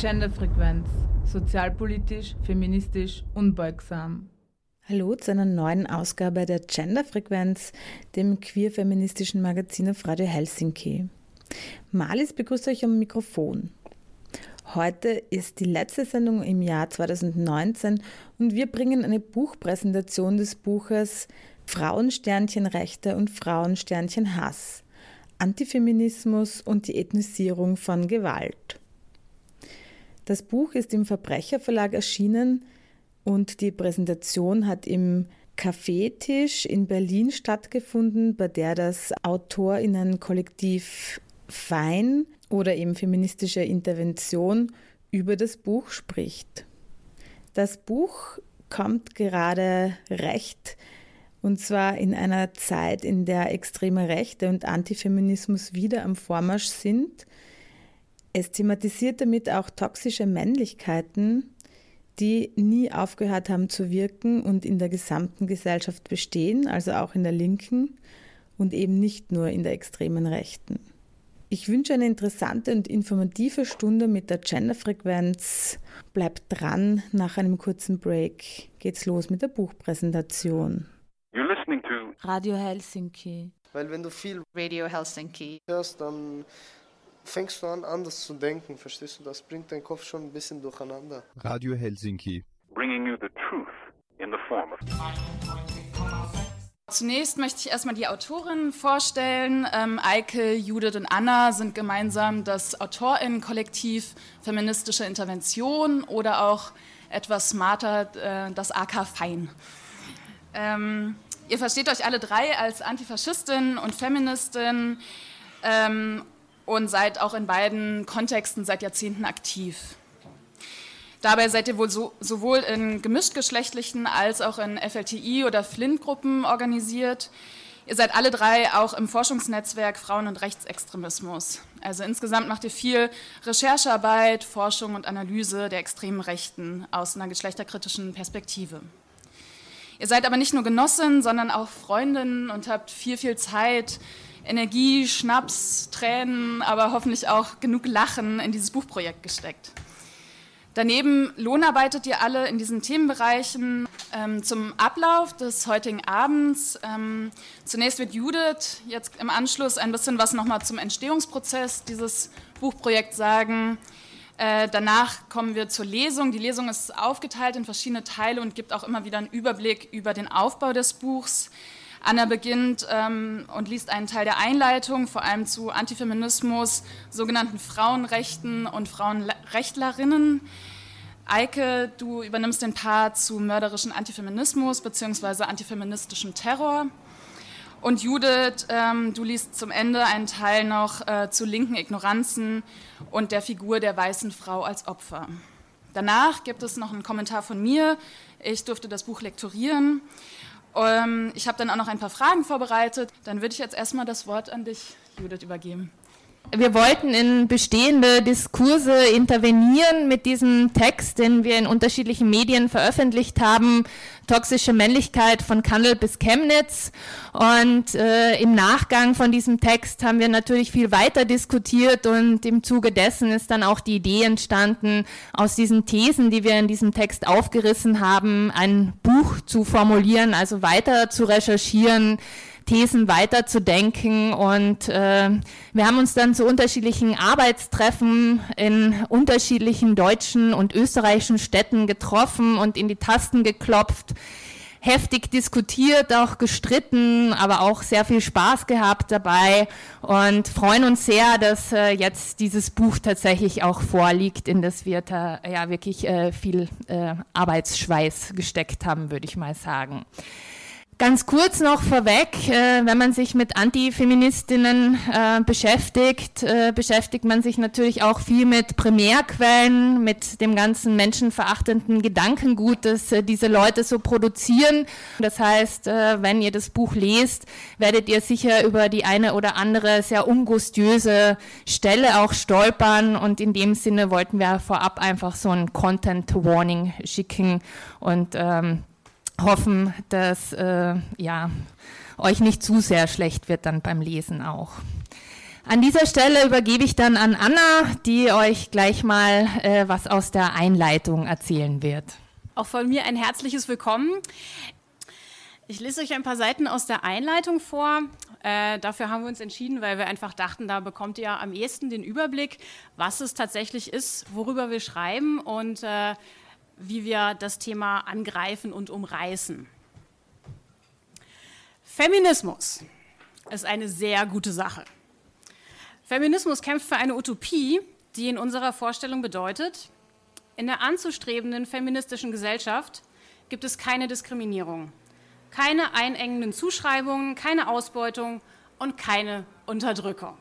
Genderfrequenz. Sozialpolitisch, feministisch, unbeugsam. Hallo zu einer neuen Ausgabe der Genderfrequenz, dem queer-feministischen Magazin auf Radio Helsinki. Malis begrüßt euch am Mikrofon. Heute ist die letzte Sendung im Jahr 2019 und wir bringen eine Buchpräsentation des Buches Frauensternchen Rechte und Frauensternchen Hass. Antifeminismus und die Ethnisierung von Gewalt. Das Buch ist im Verbrecherverlag erschienen und die Präsentation hat im Kaffeetisch in Berlin stattgefunden, bei der das Autorinnenkollektiv Fein oder eben feministische Intervention über das Buch spricht. Das Buch kommt gerade recht und zwar in einer Zeit, in der extreme Rechte und Antifeminismus wieder am Vormarsch sind. Es thematisiert damit auch toxische Männlichkeiten, die nie aufgehört haben zu wirken und in der gesamten Gesellschaft bestehen, also auch in der Linken und eben nicht nur in der extremen Rechten. Ich wünsche eine interessante und informative Stunde mit der Genderfrequenz. Bleibt dran, nach einem kurzen Break geht's los mit der Buchpräsentation. You're listening to Radio Helsinki. Weil wenn du viel Radio Helsinki. hörst, dann fängst du an, anders zu denken, verstehst du? Das bringt deinen Kopf schon ein bisschen durcheinander. Radio Helsinki. bringing you the truth in the form of Zunächst möchte ich erstmal die Autorinnen vorstellen. Ähm, Eike, Judith und Anna sind gemeinsam das AutorInnen-Kollektiv Feministische Intervention oder auch etwas smarter äh, das AK Fein. Ähm, ihr versteht euch alle drei als Antifaschistin und Feministin ähm, und seid auch in beiden Kontexten seit Jahrzehnten aktiv. Dabei seid ihr wohl so, sowohl in gemischtgeschlechtlichen als auch in FLTI- oder Flint-Gruppen organisiert. Ihr seid alle drei auch im Forschungsnetzwerk Frauen- und Rechtsextremismus. Also insgesamt macht ihr viel Recherchearbeit, Forschung und Analyse der extremen Rechten aus einer geschlechterkritischen Perspektive. Ihr seid aber nicht nur Genossin, sondern auch Freundin und habt viel, viel Zeit, Energie, Schnaps, Tränen, aber hoffentlich auch genug Lachen in dieses Buchprojekt gesteckt. Daneben lohnarbeitet ihr alle in diesen Themenbereichen ähm, zum Ablauf des heutigen Abends. Ähm, zunächst wird Judith jetzt im Anschluss ein bisschen was nochmal zum Entstehungsprozess dieses Buchprojekts sagen. Äh, danach kommen wir zur Lesung. Die Lesung ist aufgeteilt in verschiedene Teile und gibt auch immer wieder einen Überblick über den Aufbau des Buchs. Anna beginnt ähm, und liest einen Teil der Einleitung, vor allem zu Antifeminismus, sogenannten Frauenrechten und Frauenrechtlerinnen. Eike, du übernimmst den Part zu mörderischen Antifeminismus bzw. antifeministischem Terror. Und Judith, ähm, du liest zum Ende einen Teil noch äh, zu linken Ignoranzen und der Figur der weißen Frau als Opfer. Danach gibt es noch einen Kommentar von mir. Ich durfte das Buch lektorieren. Ähm, ich habe dann auch noch ein paar Fragen vorbereitet. Dann würde ich jetzt erstmal das Wort an dich, Judith, übergeben. Wir wollten in bestehende Diskurse intervenieren mit diesem Text, den wir in unterschiedlichen Medien veröffentlicht haben, Toxische Männlichkeit von Kandel bis Chemnitz. Und äh, im Nachgang von diesem Text haben wir natürlich viel weiter diskutiert und im Zuge dessen ist dann auch die Idee entstanden, aus diesen Thesen, die wir in diesem Text aufgerissen haben, ein Buch zu formulieren, also weiter zu recherchieren, Thesen weiterzudenken. Und äh, wir haben uns dann zu unterschiedlichen Arbeitstreffen in unterschiedlichen deutschen und österreichischen Städten getroffen und in die Tasten geklopft heftig diskutiert, auch gestritten, aber auch sehr viel Spaß gehabt dabei und freuen uns sehr, dass äh, jetzt dieses Buch tatsächlich auch vorliegt, in das wir da ja wirklich äh, viel äh, Arbeitsschweiß gesteckt haben, würde ich mal sagen. Ganz kurz noch vorweg, äh, wenn man sich mit Antifeministinnen äh, beschäftigt, äh, beschäftigt man sich natürlich auch viel mit Primärquellen, mit dem ganzen menschenverachtenden Gedankengut, das äh, diese Leute so produzieren. Das heißt, äh, wenn ihr das Buch lest, werdet ihr sicher über die eine oder andere sehr ungustiöse Stelle auch stolpern. Und in dem Sinne wollten wir vorab einfach so ein Content Warning schicken und ähm, hoffen, dass äh, ja, euch nicht zu sehr schlecht wird dann beim Lesen auch. An dieser Stelle übergebe ich dann an Anna, die euch gleich mal äh, was aus der Einleitung erzählen wird. Auch von mir ein herzliches Willkommen. Ich lese euch ein paar Seiten aus der Einleitung vor. Äh, dafür haben wir uns entschieden, weil wir einfach dachten, da bekommt ihr am ehesten den Überblick, was es tatsächlich ist, worüber wir schreiben und äh, wie wir das Thema angreifen und umreißen. Feminismus ist eine sehr gute Sache. Feminismus kämpft für eine Utopie, die in unserer Vorstellung bedeutet, in der anzustrebenden feministischen Gesellschaft gibt es keine Diskriminierung, keine einengenden Zuschreibungen, keine Ausbeutung und keine Unterdrückung.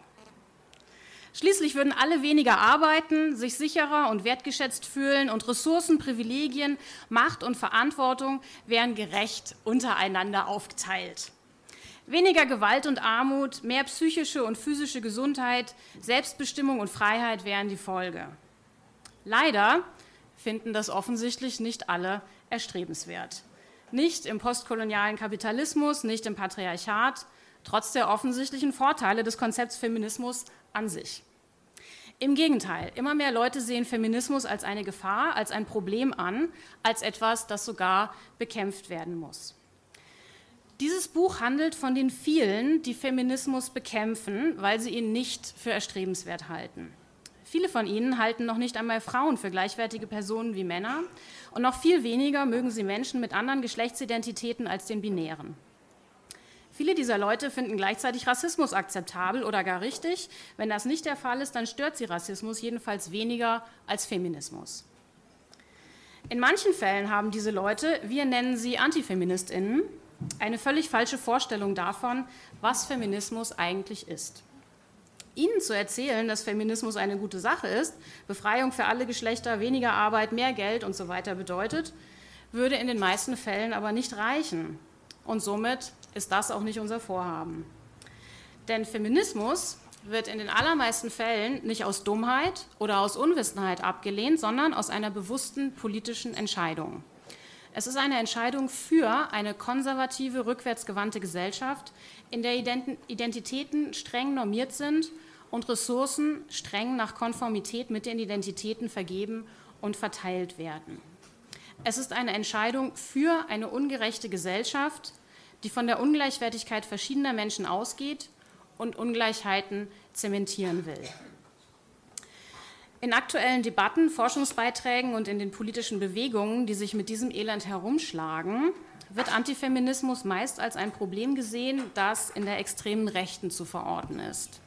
Schließlich würden alle weniger arbeiten, sich sicherer und wertgeschätzt fühlen und Ressourcen, Privilegien, Macht und Verantwortung wären gerecht untereinander aufgeteilt. Weniger Gewalt und Armut, mehr psychische und physische Gesundheit, Selbstbestimmung und Freiheit wären die Folge. Leider finden das offensichtlich nicht alle erstrebenswert. Nicht im postkolonialen Kapitalismus, nicht im Patriarchat, trotz der offensichtlichen Vorteile des Konzepts Feminismus an sich. Im Gegenteil, immer mehr Leute sehen Feminismus als eine Gefahr, als ein Problem an, als etwas, das sogar bekämpft werden muss. Dieses Buch handelt von den vielen, die Feminismus bekämpfen, weil sie ihn nicht für erstrebenswert halten. Viele von ihnen halten noch nicht einmal Frauen für gleichwertige Personen wie Männer und noch viel weniger mögen sie Menschen mit anderen Geschlechtsidentitäten als den binären. Viele dieser Leute finden gleichzeitig Rassismus akzeptabel oder gar richtig. Wenn das nicht der Fall ist, dann stört sie Rassismus jedenfalls weniger als Feminismus. In manchen Fällen haben diese Leute, wir nennen sie Antifeministinnen, eine völlig falsche Vorstellung davon, was Feminismus eigentlich ist. Ihnen zu erzählen, dass Feminismus eine gute Sache ist, Befreiung für alle Geschlechter, weniger Arbeit, mehr Geld und so weiter bedeutet, würde in den meisten Fällen aber nicht reichen. Und somit ist das auch nicht unser Vorhaben. Denn Feminismus wird in den allermeisten Fällen nicht aus Dummheit oder aus Unwissenheit abgelehnt, sondern aus einer bewussten politischen Entscheidung. Es ist eine Entscheidung für eine konservative, rückwärtsgewandte Gesellschaft, in der Identitäten streng normiert sind und Ressourcen streng nach Konformität mit den Identitäten vergeben und verteilt werden. Es ist eine Entscheidung für eine ungerechte Gesellschaft, die von der Ungleichwertigkeit verschiedener Menschen ausgeht und Ungleichheiten zementieren will. In aktuellen Debatten, Forschungsbeiträgen und in den politischen Bewegungen, die sich mit diesem Elend herumschlagen, wird Antifeminismus meist als ein Problem gesehen, das in der extremen Rechten zu verorten ist.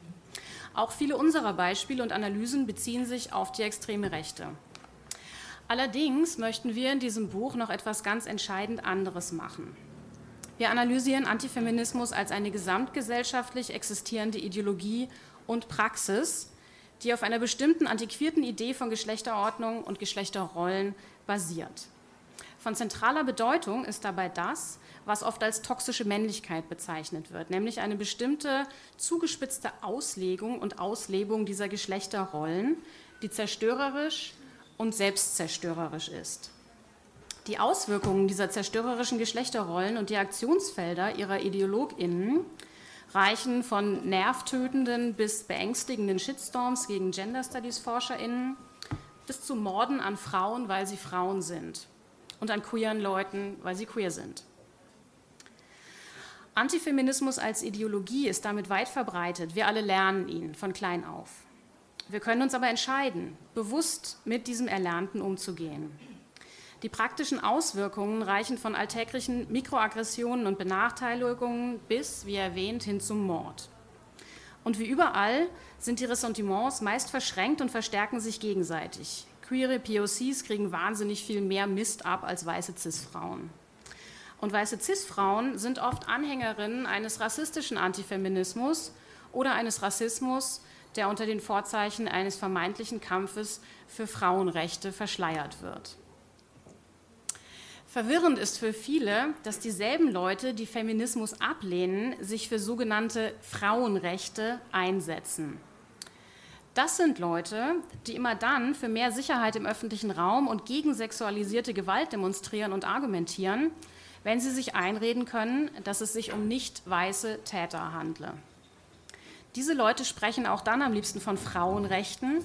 Auch viele unserer Beispiele und Analysen beziehen sich auf die extreme Rechte. Allerdings möchten wir in diesem Buch noch etwas ganz entscheidend anderes machen. Wir analysieren Antifeminismus als eine gesamtgesellschaftlich existierende Ideologie und Praxis, die auf einer bestimmten antiquierten Idee von Geschlechterordnung und Geschlechterrollen basiert. Von zentraler Bedeutung ist dabei das, was oft als toxische Männlichkeit bezeichnet wird, nämlich eine bestimmte zugespitzte Auslegung und Auslebung dieser Geschlechterrollen, die zerstörerisch und selbstzerstörerisch ist. Die Auswirkungen dieser zerstörerischen Geschlechterrollen und die Aktionsfelder ihrer Ideologinnen reichen von nervtötenden bis beängstigenden Shitstorms gegen Gender Studies Forscherinnen bis zu Morden an Frauen, weil sie Frauen sind und an queeren Leuten, weil sie queer sind. Antifeminismus als Ideologie ist damit weit verbreitet. Wir alle lernen ihn von klein auf. Wir können uns aber entscheiden, bewusst mit diesem Erlernten umzugehen. Die praktischen Auswirkungen reichen von alltäglichen Mikroaggressionen und Benachteiligungen bis, wie erwähnt, hin zum Mord. Und wie überall sind die Ressentiments meist verschränkt und verstärken sich gegenseitig. Queere POCs kriegen wahnsinnig viel mehr Mist ab als weiße CIS-Frauen. Und weiße CIS-Frauen sind oft Anhängerinnen eines rassistischen Antifeminismus oder eines Rassismus, der unter den Vorzeichen eines vermeintlichen Kampfes für Frauenrechte verschleiert wird. Verwirrend ist für viele, dass dieselben Leute, die Feminismus ablehnen, sich für sogenannte Frauenrechte einsetzen. Das sind Leute, die immer dann für mehr Sicherheit im öffentlichen Raum und gegen sexualisierte Gewalt demonstrieren und argumentieren, wenn sie sich einreden können, dass es sich um nicht weiße Täter handle. Diese Leute sprechen auch dann am liebsten von Frauenrechten,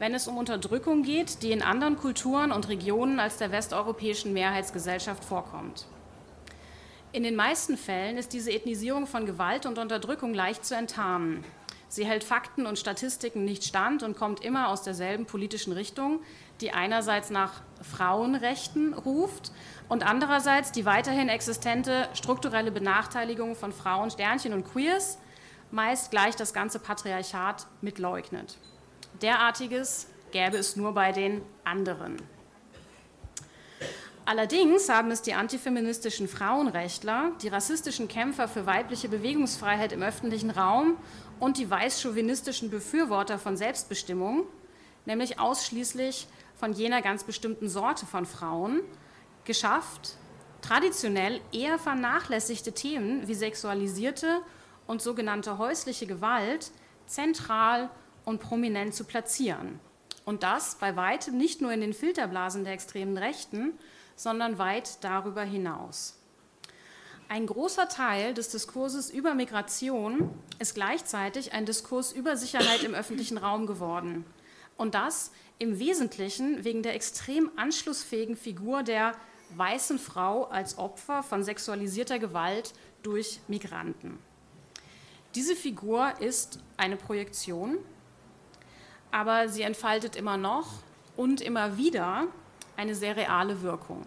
wenn es um Unterdrückung geht, die in anderen Kulturen und Regionen als der westeuropäischen Mehrheitsgesellschaft vorkommt. In den meisten Fällen ist diese Ethnisierung von Gewalt und Unterdrückung leicht zu enttarnen. Sie hält Fakten und Statistiken nicht stand und kommt immer aus derselben politischen Richtung, die einerseits nach Frauenrechten ruft und andererseits die weiterhin existente strukturelle Benachteiligung von Frauen, Sternchen und Queers meist gleich das ganze Patriarchat mitleugnet. Derartiges gäbe es nur bei den anderen. Allerdings haben es die antifeministischen Frauenrechtler, die rassistischen Kämpfer für weibliche Bewegungsfreiheit im öffentlichen Raum und die weißchauvinistischen Befürworter von Selbstbestimmung, nämlich ausschließlich von jener ganz bestimmten Sorte von Frauen, geschafft, traditionell eher vernachlässigte Themen wie sexualisierte und sogenannte häusliche Gewalt zentral und prominent zu platzieren. Und das bei weitem nicht nur in den Filterblasen der extremen Rechten, sondern weit darüber hinaus. Ein großer Teil des Diskurses über Migration ist gleichzeitig ein Diskurs über Sicherheit im öffentlichen Raum geworden. Und das im Wesentlichen wegen der extrem anschlussfähigen Figur der weißen Frau als Opfer von sexualisierter Gewalt durch Migranten. Diese Figur ist eine Projektion aber sie entfaltet immer noch und immer wieder eine sehr reale Wirkung.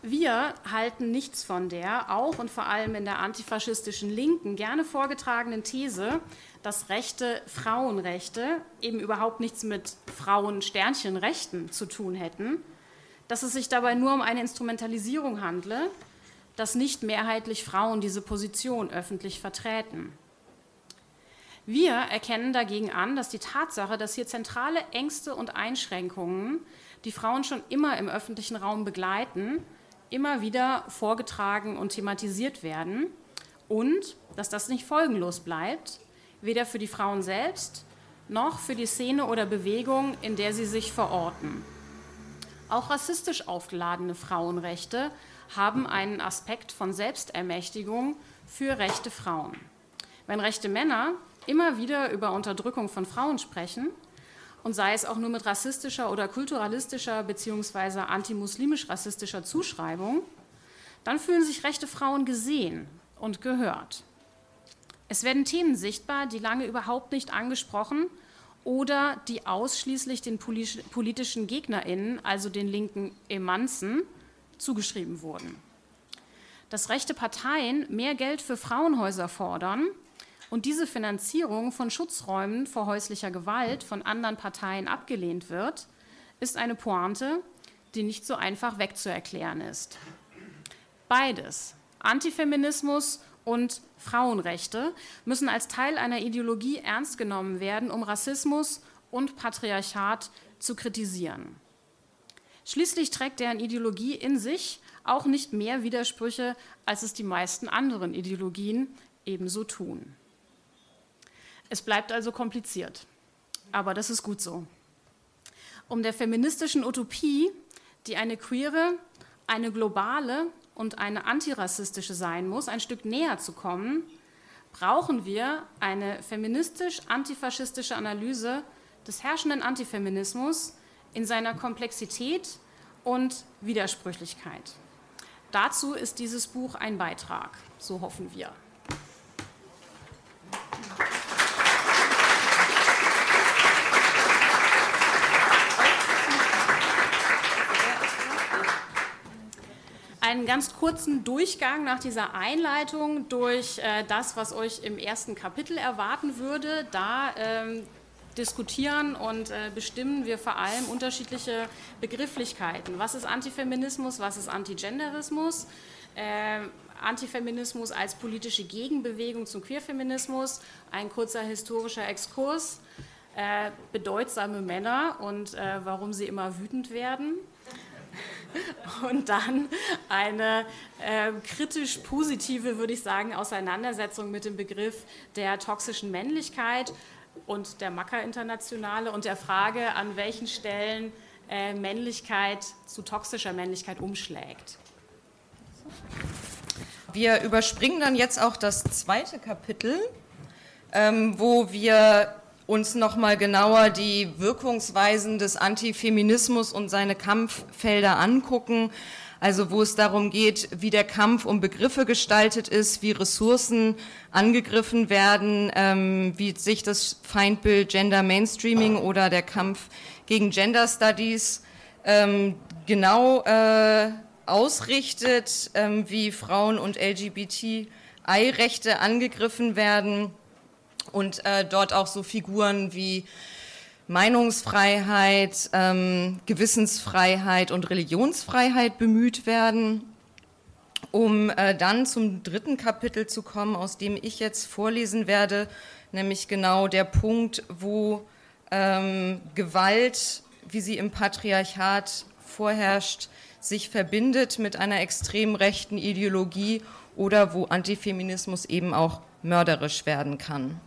Wir halten nichts von der, auch und vor allem in der antifaschistischen Linken, gerne vorgetragenen These, dass rechte Frauenrechte eben überhaupt nichts mit Frauen-Sternchenrechten zu tun hätten, dass es sich dabei nur um eine Instrumentalisierung handle, dass nicht mehrheitlich Frauen diese Position öffentlich vertreten. Wir erkennen dagegen an, dass die Tatsache, dass hier zentrale Ängste und Einschränkungen, die Frauen schon immer im öffentlichen Raum begleiten, immer wieder vorgetragen und thematisiert werden und dass das nicht folgenlos bleibt, weder für die Frauen selbst noch für die Szene oder Bewegung, in der sie sich verorten. Auch rassistisch aufgeladene Frauenrechte haben einen Aspekt von Selbstermächtigung für rechte Frauen. Wenn rechte Männer immer wieder über Unterdrückung von Frauen sprechen und sei es auch nur mit rassistischer oder kulturalistischer bzw. antimuslimisch-rassistischer Zuschreibung, dann fühlen sich rechte Frauen gesehen und gehört. Es werden Themen sichtbar, die lange überhaupt nicht angesprochen oder die ausschließlich den politischen Gegnerinnen, also den linken Emanzen, zugeschrieben wurden. Dass rechte Parteien mehr Geld für Frauenhäuser fordern und diese Finanzierung von Schutzräumen vor häuslicher Gewalt von anderen Parteien abgelehnt wird, ist eine Pointe, die nicht so einfach wegzuerklären ist. Beides, Antifeminismus und Frauenrechte, müssen als Teil einer Ideologie ernst genommen werden, um Rassismus und Patriarchat zu kritisieren. Schließlich trägt deren Ideologie in sich auch nicht mehr Widersprüche, als es die meisten anderen Ideologien ebenso tun. Es bleibt also kompliziert. Aber das ist gut so. Um der feministischen Utopie, die eine queere, eine globale und eine antirassistische sein muss, ein Stück näher zu kommen, brauchen wir eine feministisch-antifaschistische Analyse des herrschenden Antifeminismus in seiner Komplexität und Widersprüchlichkeit. Dazu ist dieses Buch ein Beitrag, so hoffen wir. einen ganz kurzen Durchgang nach dieser Einleitung durch äh, das, was euch im ersten Kapitel erwarten würde. Da ähm, diskutieren und äh, bestimmen wir vor allem unterschiedliche Begrifflichkeiten. Was ist Antifeminismus, was ist Antigenderismus? Äh, Antifeminismus als politische Gegenbewegung zum Queerfeminismus, ein kurzer historischer Exkurs, äh, bedeutsame Männer und äh, warum sie immer wütend werden und dann eine äh, kritisch positive, würde ich sagen, Auseinandersetzung mit dem Begriff der toxischen Männlichkeit und der Macker-Internationale und der Frage, an welchen Stellen äh, Männlichkeit zu toxischer Männlichkeit umschlägt. Wir überspringen dann jetzt auch das zweite Kapitel ähm, wo wir uns nochmal genauer die Wirkungsweisen des Antifeminismus und seine Kampffelder angucken. Also wo es darum geht, wie der Kampf um Begriffe gestaltet ist, wie Ressourcen angegriffen werden, ähm, wie sich das Feindbild Gender Mainstreaming oder der Kampf gegen Gender Studies ähm, genau äh, ausrichtet, ähm, wie Frauen und LGBTI-Rechte angegriffen werden und äh, dort auch so Figuren wie Meinungsfreiheit, ähm, Gewissensfreiheit und Religionsfreiheit bemüht werden. Um äh, dann zum dritten Kapitel zu kommen, aus dem ich jetzt vorlesen werde, nämlich genau der Punkt, wo ähm, Gewalt, wie sie im Patriarchat vorherrscht, sich verbindet mit einer extrem rechten Ideologie oder wo Antifeminismus eben auch mörderisch werden kann.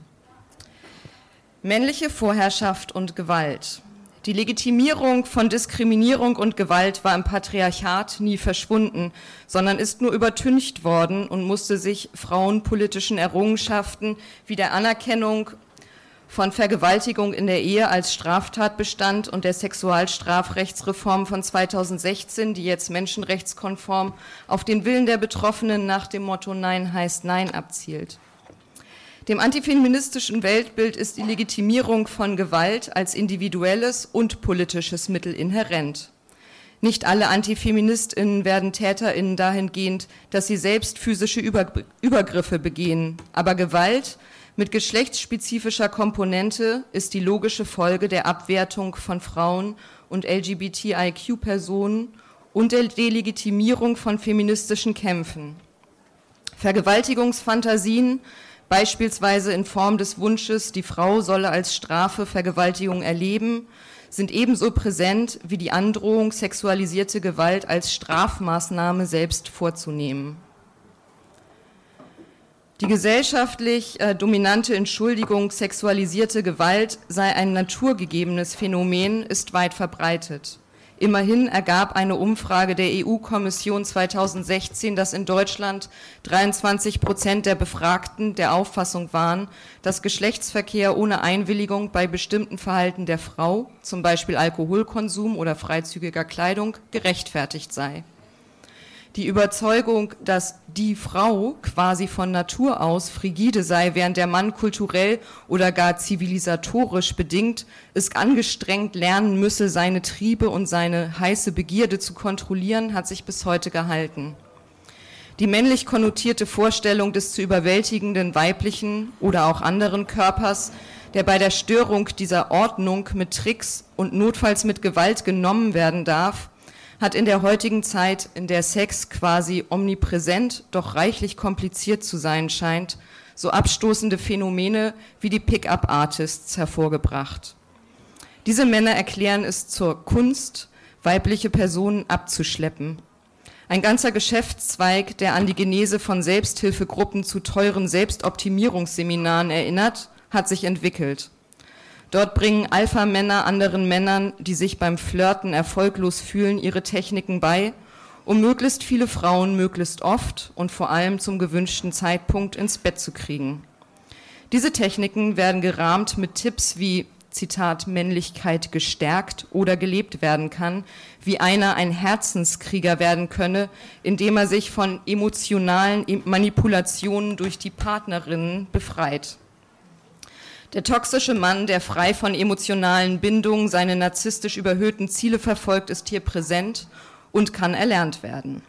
Männliche Vorherrschaft und Gewalt. Die Legitimierung von Diskriminierung und Gewalt war im Patriarchat nie verschwunden, sondern ist nur übertüncht worden und musste sich frauenpolitischen Errungenschaften wie der Anerkennung von Vergewaltigung in der Ehe als Straftatbestand und der Sexualstrafrechtsreform von 2016, die jetzt menschenrechtskonform auf den Willen der Betroffenen nach dem Motto Nein heißt Nein abzielt. Dem antifeministischen Weltbild ist die Legitimierung von Gewalt als individuelles und politisches Mittel inhärent. Nicht alle Antifeministinnen werden Täterinnen dahingehend, dass sie selbst physische Übergriffe begehen. Aber Gewalt mit geschlechtsspezifischer Komponente ist die logische Folge der Abwertung von Frauen und LGBTIQ-Personen und der Delegitimierung von feministischen Kämpfen. Vergewaltigungsfantasien beispielsweise in Form des Wunsches, die Frau solle als Strafe Vergewaltigung erleben, sind ebenso präsent wie die Androhung, sexualisierte Gewalt als Strafmaßnahme selbst vorzunehmen. Die gesellschaftlich äh, dominante Entschuldigung, sexualisierte Gewalt sei ein naturgegebenes Phänomen, ist weit verbreitet. Immerhin ergab eine Umfrage der EU-Kommission 2016, dass in Deutschland 23 Prozent der Befragten der Auffassung waren, dass Geschlechtsverkehr ohne Einwilligung bei bestimmten Verhalten der Frau, zum Beispiel Alkoholkonsum oder freizügiger Kleidung, gerechtfertigt sei. Die Überzeugung, dass die Frau quasi von Natur aus frigide sei, während der Mann kulturell oder gar zivilisatorisch bedingt es angestrengt lernen müsse, seine Triebe und seine heiße Begierde zu kontrollieren, hat sich bis heute gehalten. Die männlich konnotierte Vorstellung des zu überwältigenden weiblichen oder auch anderen Körpers, der bei der Störung dieser Ordnung mit Tricks und notfalls mit Gewalt genommen werden darf, hat in der heutigen Zeit, in der Sex quasi omnipräsent, doch reichlich kompliziert zu sein scheint, so abstoßende Phänomene wie die Pickup-Artists hervorgebracht. Diese Männer erklären es zur Kunst, weibliche Personen abzuschleppen. Ein ganzer Geschäftszweig, der an die Genese von Selbsthilfegruppen zu teuren Selbstoptimierungsseminaren erinnert, hat sich entwickelt. Dort bringen Alpha-Männer anderen Männern, die sich beim Flirten erfolglos fühlen, ihre Techniken bei, um möglichst viele Frauen möglichst oft und vor allem zum gewünschten Zeitpunkt ins Bett zu kriegen. Diese Techniken werden gerahmt mit Tipps wie Zitat Männlichkeit gestärkt oder gelebt werden kann, wie einer ein Herzenskrieger werden könne, indem er sich von emotionalen Manipulationen durch die Partnerinnen befreit. Der toxische Mann, der frei von emotionalen Bindungen seine narzisstisch überhöhten Ziele verfolgt, ist hier präsent und kann erlernt werden.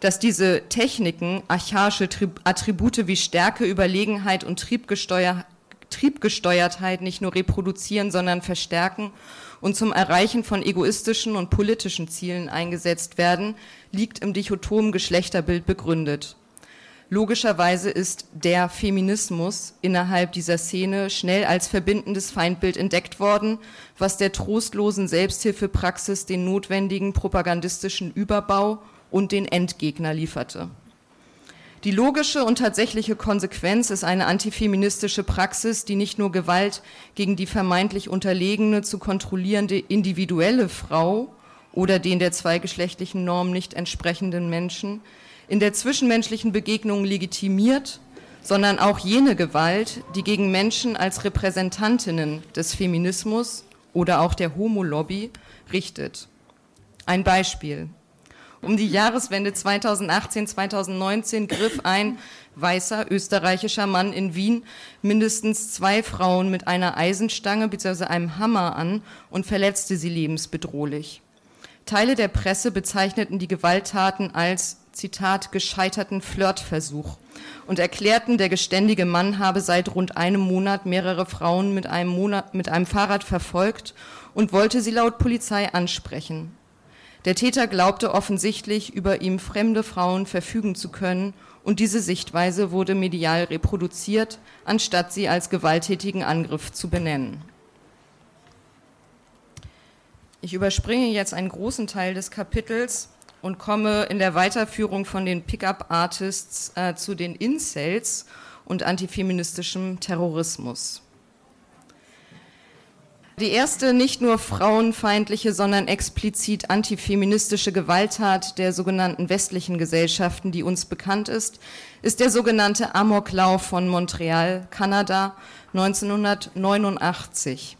Dass diese Techniken archaische Attribute wie Stärke, Überlegenheit und Triebgesteuer Triebgesteuertheit nicht nur reproduzieren, sondern verstärken und zum Erreichen von egoistischen und politischen Zielen eingesetzt werden, liegt im dichotomen Geschlechterbild begründet. Logischerweise ist der Feminismus innerhalb dieser Szene schnell als verbindendes Feindbild entdeckt worden, was der trostlosen Selbsthilfepraxis den notwendigen propagandistischen Überbau und den Endgegner lieferte. Die logische und tatsächliche Konsequenz ist eine antifeministische Praxis, die nicht nur Gewalt gegen die vermeintlich unterlegene zu kontrollierende individuelle Frau oder den der zweigeschlechtlichen Norm nicht entsprechenden Menschen in der zwischenmenschlichen Begegnung legitimiert, sondern auch jene Gewalt, die gegen Menschen als Repräsentantinnen des Feminismus oder auch der Homo-Lobby richtet. Ein Beispiel. Um die Jahreswende 2018-2019 griff ein weißer österreichischer Mann in Wien mindestens zwei Frauen mit einer Eisenstange bzw. einem Hammer an und verletzte sie lebensbedrohlich. Teile der Presse bezeichneten die Gewalttaten als Zitat gescheiterten Flirtversuch und erklärten, der geständige Mann habe seit rund einem Monat mehrere Frauen mit einem, Monat, mit einem Fahrrad verfolgt und wollte sie laut Polizei ansprechen. Der Täter glaubte offensichtlich, über ihm fremde Frauen verfügen zu können, und diese Sichtweise wurde medial reproduziert, anstatt sie als gewalttätigen Angriff zu benennen. Ich überspringe jetzt einen großen Teil des Kapitels und komme in der Weiterführung von den Pickup-Artists äh, zu den Incels und antifeministischem Terrorismus. Die erste nicht nur frauenfeindliche, sondern explizit antifeministische Gewalttat der sogenannten westlichen Gesellschaften, die uns bekannt ist, ist der sogenannte Amoklauf von Montreal, Kanada, 1989.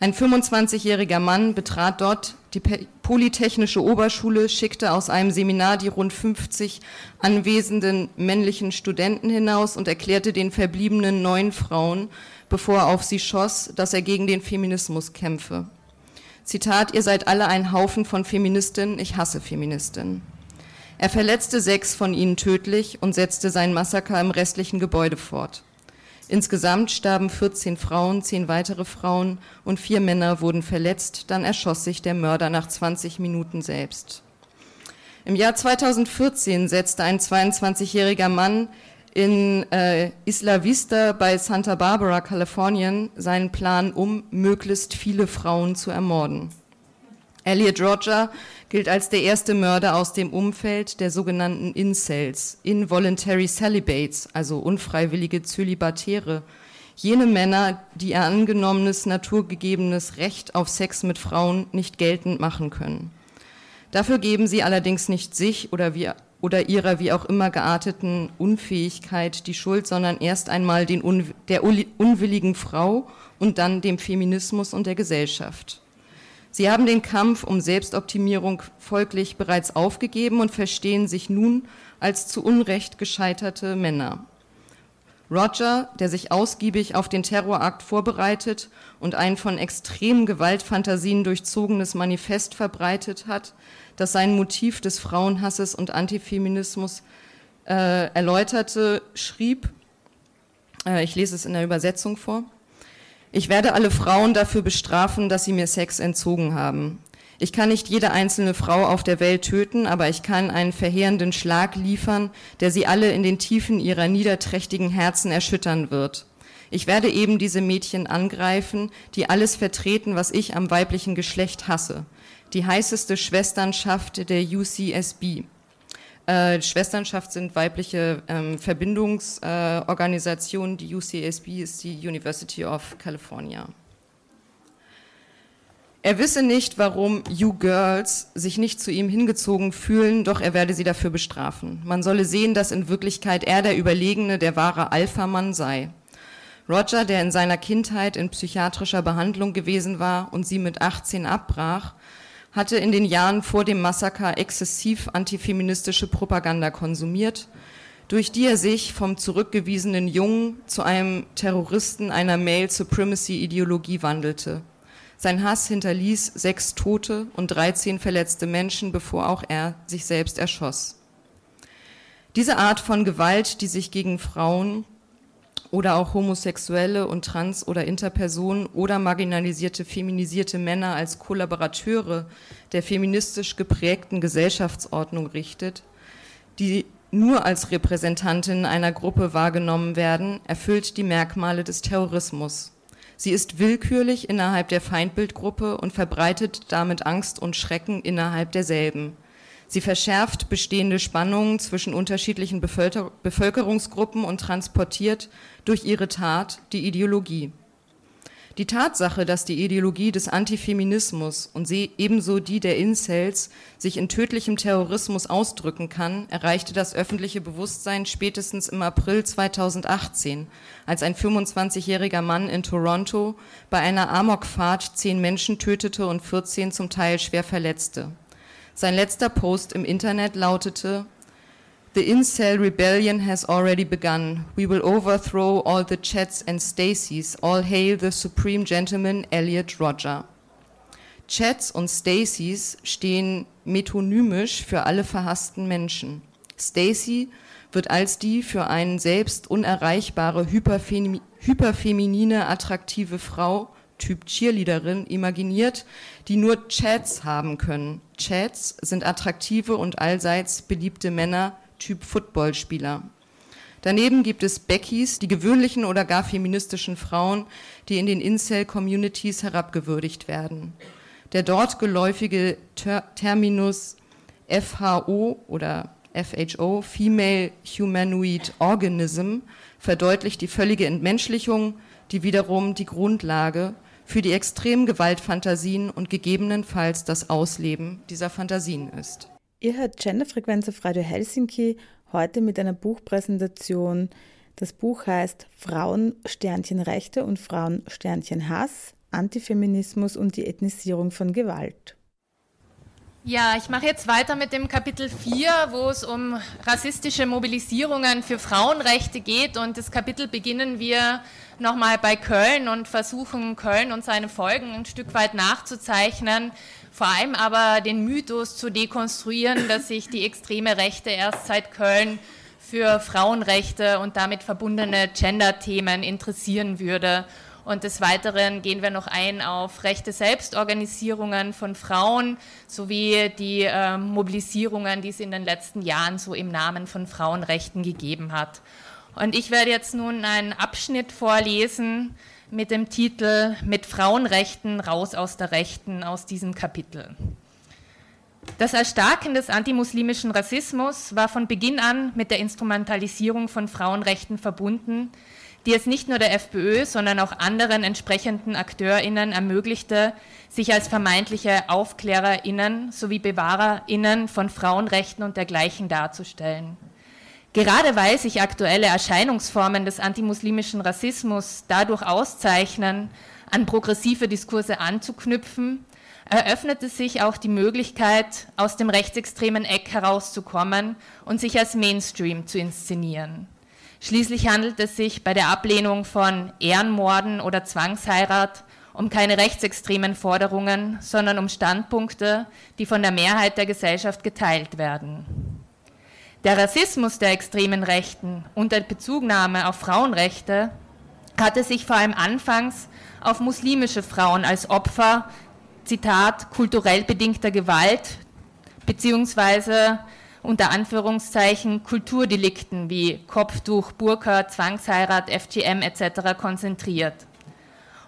Ein 25-jähriger Mann betrat dort die Polytechnische Oberschule, schickte aus einem Seminar die rund 50 anwesenden männlichen Studenten hinaus und erklärte den verbliebenen neun Frauen, bevor er auf sie schoss, dass er gegen den Feminismus kämpfe. Zitat, ihr seid alle ein Haufen von Feministinnen, ich hasse Feministinnen. Er verletzte sechs von ihnen tödlich und setzte sein Massaker im restlichen Gebäude fort. Insgesamt starben 14 Frauen, 10 weitere Frauen und vier Männer wurden verletzt. Dann erschoss sich der Mörder nach 20 Minuten selbst. Im Jahr 2014 setzte ein 22-jähriger Mann in äh, Isla Vista bei Santa Barbara, Kalifornien, seinen Plan um, möglichst viele Frauen zu ermorden. Elliot Roger gilt als der erste Mörder aus dem Umfeld der sogenannten Incels, Involuntary Celibates, also unfreiwillige Zölibatäre, jene Männer, die ihr angenommenes naturgegebenes Recht auf Sex mit Frauen nicht geltend machen können. Dafür geben sie allerdings nicht sich oder, wie, oder ihrer wie auch immer gearteten Unfähigkeit die Schuld, sondern erst einmal den, der unwilligen Frau und dann dem Feminismus und der Gesellschaft. Sie haben den Kampf um Selbstoptimierung folglich bereits aufgegeben und verstehen sich nun als zu Unrecht gescheiterte Männer. Roger, der sich ausgiebig auf den Terrorakt vorbereitet und ein von extremen Gewaltfantasien durchzogenes Manifest verbreitet hat, das sein Motiv des Frauenhasses und Antifeminismus äh, erläuterte, schrieb, äh, ich lese es in der Übersetzung vor, ich werde alle Frauen dafür bestrafen, dass sie mir Sex entzogen haben. Ich kann nicht jede einzelne Frau auf der Welt töten, aber ich kann einen verheerenden Schlag liefern, der sie alle in den Tiefen ihrer niederträchtigen Herzen erschüttern wird. Ich werde eben diese Mädchen angreifen, die alles vertreten, was ich am weiblichen Geschlecht hasse. Die heißeste Schwesternschaft der UCSB. Äh, Schwesternschaft sind weibliche ähm, Verbindungsorganisationen. Äh, die UCSB ist die University of California. Er wisse nicht, warum You Girls sich nicht zu ihm hingezogen fühlen, doch er werde sie dafür bestrafen. Man solle sehen, dass in Wirklichkeit er der Überlegene, der wahre Alpha-Mann sei. Roger, der in seiner Kindheit in psychiatrischer Behandlung gewesen war und sie mit 18 abbrach, hatte in den Jahren vor dem Massaker exzessiv antifeministische Propaganda konsumiert, durch die er sich vom zurückgewiesenen Jungen zu einem Terroristen einer Male Supremacy Ideologie wandelte. Sein Hass hinterließ sechs tote und 13 verletzte Menschen, bevor auch er sich selbst erschoss. Diese Art von Gewalt, die sich gegen Frauen oder auch homosexuelle und trans- oder Interpersonen oder marginalisierte, feminisierte Männer als Kollaborateure der feministisch geprägten Gesellschaftsordnung richtet, die nur als Repräsentantin einer Gruppe wahrgenommen werden, erfüllt die Merkmale des Terrorismus. Sie ist willkürlich innerhalb der Feindbildgruppe und verbreitet damit Angst und Schrecken innerhalb derselben. Sie verschärft bestehende Spannungen zwischen unterschiedlichen Bevölkerungsgruppen und transportiert durch ihre Tat die Ideologie. Die Tatsache, dass die Ideologie des Antifeminismus und ebenso die der Incels sich in tödlichem Terrorismus ausdrücken kann, erreichte das öffentliche Bewusstsein spätestens im April 2018, als ein 25-jähriger Mann in Toronto bei einer Amokfahrt zehn Menschen tötete und 14 zum Teil schwer verletzte. Sein letzter Post im Internet lautete, The incel rebellion has already begun. We will overthrow all the Chats and Stacys. All hail the supreme gentleman Elliot Roger. Chats und Stacys stehen metonymisch für alle verhassten Menschen. Stacy wird als die für einen selbst unerreichbare, hyperfemi hyperfeminine, attraktive Frau, Typ Cheerleaderin, imaginiert, die nur Chats haben können. Chats sind attraktive und allseits beliebte Männer, Typ Footballspieler. Daneben gibt es Beckys, die gewöhnlichen oder gar feministischen Frauen, die in den Incel-Communities herabgewürdigt werden. Der dort geläufige Ter Terminus FHO oder FHO, Female Humanoid Organism, verdeutlicht die völlige Entmenschlichung, die wiederum die Grundlage für die extremen Gewaltfantasien und gegebenenfalls das Ausleben dieser Fantasien ist. Ihr hört Genderfrequenz auf Radio Helsinki heute mit einer Buchpräsentation. Das Buch heißt Frauen Sternchen Rechte und Frauen Sternchen Hass, Antifeminismus und die Ethnisierung von Gewalt. Ja, ich mache jetzt weiter mit dem Kapitel 4, wo es um rassistische Mobilisierungen für Frauenrechte geht. Und das Kapitel beginnen wir nochmal bei Köln und versuchen Köln und seine Folgen ein Stück weit nachzuzeichnen vor allem aber den Mythos zu dekonstruieren, dass sich die extreme Rechte erst seit Köln für Frauenrechte und damit verbundene Gender-Themen interessieren würde. Und des Weiteren gehen wir noch ein auf rechte Selbstorganisierungen von Frauen sowie die äh, Mobilisierungen, die es in den letzten Jahren so im Namen von Frauenrechten gegeben hat. Und ich werde jetzt nun einen Abschnitt vorlesen, mit dem Titel Mit Frauenrechten raus aus der Rechten aus diesem Kapitel. Das Erstarken des antimuslimischen Rassismus war von Beginn an mit der Instrumentalisierung von Frauenrechten verbunden, die es nicht nur der FPÖ, sondern auch anderen entsprechenden AkteurInnen ermöglichte, sich als vermeintliche AufklärerInnen sowie BewahrerInnen von Frauenrechten und dergleichen darzustellen. Gerade weil sich aktuelle Erscheinungsformen des antimuslimischen Rassismus dadurch auszeichnen, an progressive Diskurse anzuknüpfen, eröffnete sich auch die Möglichkeit, aus dem rechtsextremen Eck herauszukommen und sich als Mainstream zu inszenieren. Schließlich handelt es sich bei der Ablehnung von Ehrenmorden oder Zwangsheirat um keine rechtsextremen Forderungen, sondern um Standpunkte, die von der Mehrheit der Gesellschaft geteilt werden. Der Rassismus der extremen Rechten unter Bezugnahme auf Frauenrechte hatte sich vor allem anfangs auf muslimische Frauen als Opfer, Zitat, kulturell bedingter Gewalt beziehungsweise unter Anführungszeichen Kulturdelikten wie Kopftuch, Burka, Zwangsheirat, FGM etc. konzentriert.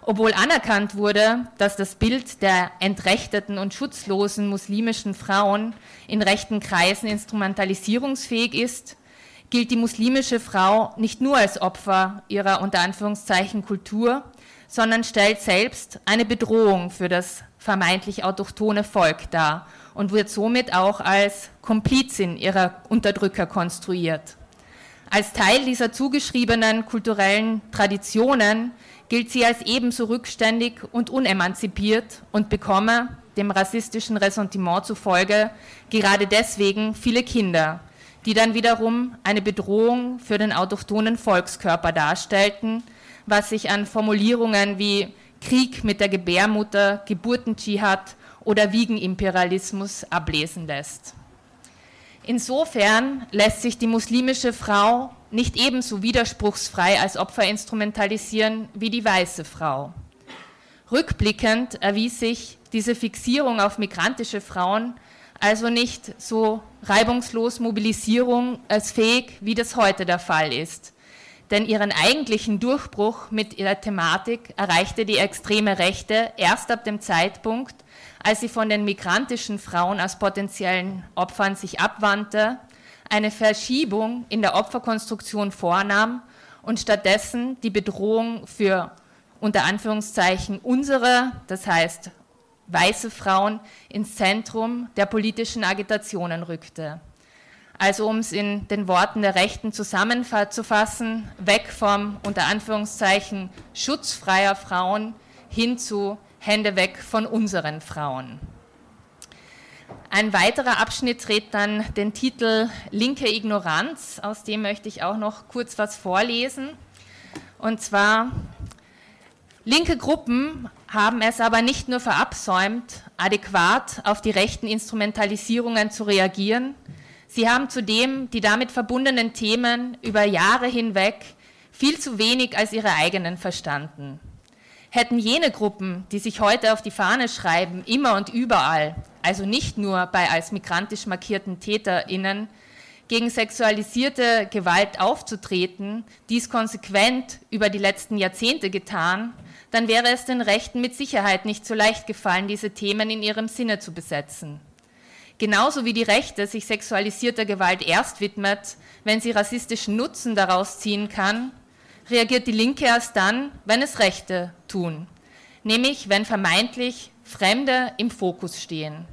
Obwohl anerkannt wurde, dass das Bild der entrechteten und schutzlosen muslimischen Frauen in rechten Kreisen instrumentalisierungsfähig ist, gilt die muslimische Frau nicht nur als Opfer ihrer unter Anführungszeichen Kultur, sondern stellt selbst eine Bedrohung für das vermeintlich autochtone Volk dar und wird somit auch als Komplizin ihrer Unterdrücker konstruiert. Als Teil dieser zugeschriebenen kulturellen Traditionen gilt sie als ebenso rückständig und unemanzipiert und bekomme, dem rassistischen Ressentiment zufolge, gerade deswegen viele Kinder, die dann wiederum eine Bedrohung für den autochthonen Volkskörper darstellten, was sich an Formulierungen wie Krieg mit der Gebärmutter, Geburtendschihad oder Wiegenimperialismus ablesen lässt. Insofern lässt sich die muslimische Frau nicht ebenso widerspruchsfrei als Opfer instrumentalisieren wie die weiße Frau. Rückblickend erwies sich diese Fixierung auf migrantische Frauen also nicht so reibungslos Mobilisierung als fähig, wie das heute der Fall ist. Denn ihren eigentlichen Durchbruch mit ihrer Thematik erreichte die extreme Rechte erst ab dem Zeitpunkt, als sie von den migrantischen Frauen als potenziellen Opfern sich abwandte, eine Verschiebung in der Opferkonstruktion vornahm und stattdessen die Bedrohung für unter Anführungszeichen unsere, das heißt weiße Frauen, ins Zentrum der politischen Agitationen rückte. Also um es in den Worten der Rechten zusammenzufassen, weg vom unter Anführungszeichen schutzfreier Frauen hin zu Hände weg von unseren Frauen. Ein weiterer Abschnitt trägt dann den Titel Linke Ignoranz, aus dem möchte ich auch noch kurz was vorlesen. Und zwar, linke Gruppen haben es aber nicht nur verabsäumt, adäquat auf die rechten Instrumentalisierungen zu reagieren, sie haben zudem die damit verbundenen Themen über Jahre hinweg viel zu wenig als ihre eigenen verstanden. Hätten jene Gruppen, die sich heute auf die Fahne schreiben, immer und überall, also nicht nur bei als migrantisch markierten TäterInnen, gegen sexualisierte Gewalt aufzutreten, dies konsequent über die letzten Jahrzehnte getan, dann wäre es den Rechten mit Sicherheit nicht so leicht gefallen, diese Themen in ihrem Sinne zu besetzen. Genauso wie die Rechte sich sexualisierter Gewalt erst widmet, wenn sie rassistischen Nutzen daraus ziehen kann, reagiert die Linke erst dann, wenn es Rechte tun, nämlich wenn vermeintlich Fremde im Fokus stehen.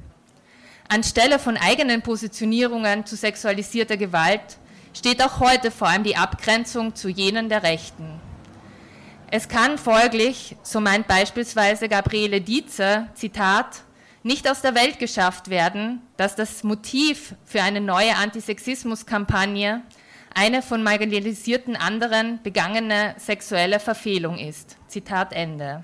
Anstelle von eigenen Positionierungen zu sexualisierter Gewalt steht auch heute vor allem die Abgrenzung zu jenen der Rechten. Es kann folglich, so meint beispielsweise Gabriele Dietze, Zitat, nicht aus der Welt geschafft werden, dass das Motiv für eine neue Antisexismuskampagne eine von marginalisierten anderen begangene sexuelle Verfehlung ist. Zitat Ende.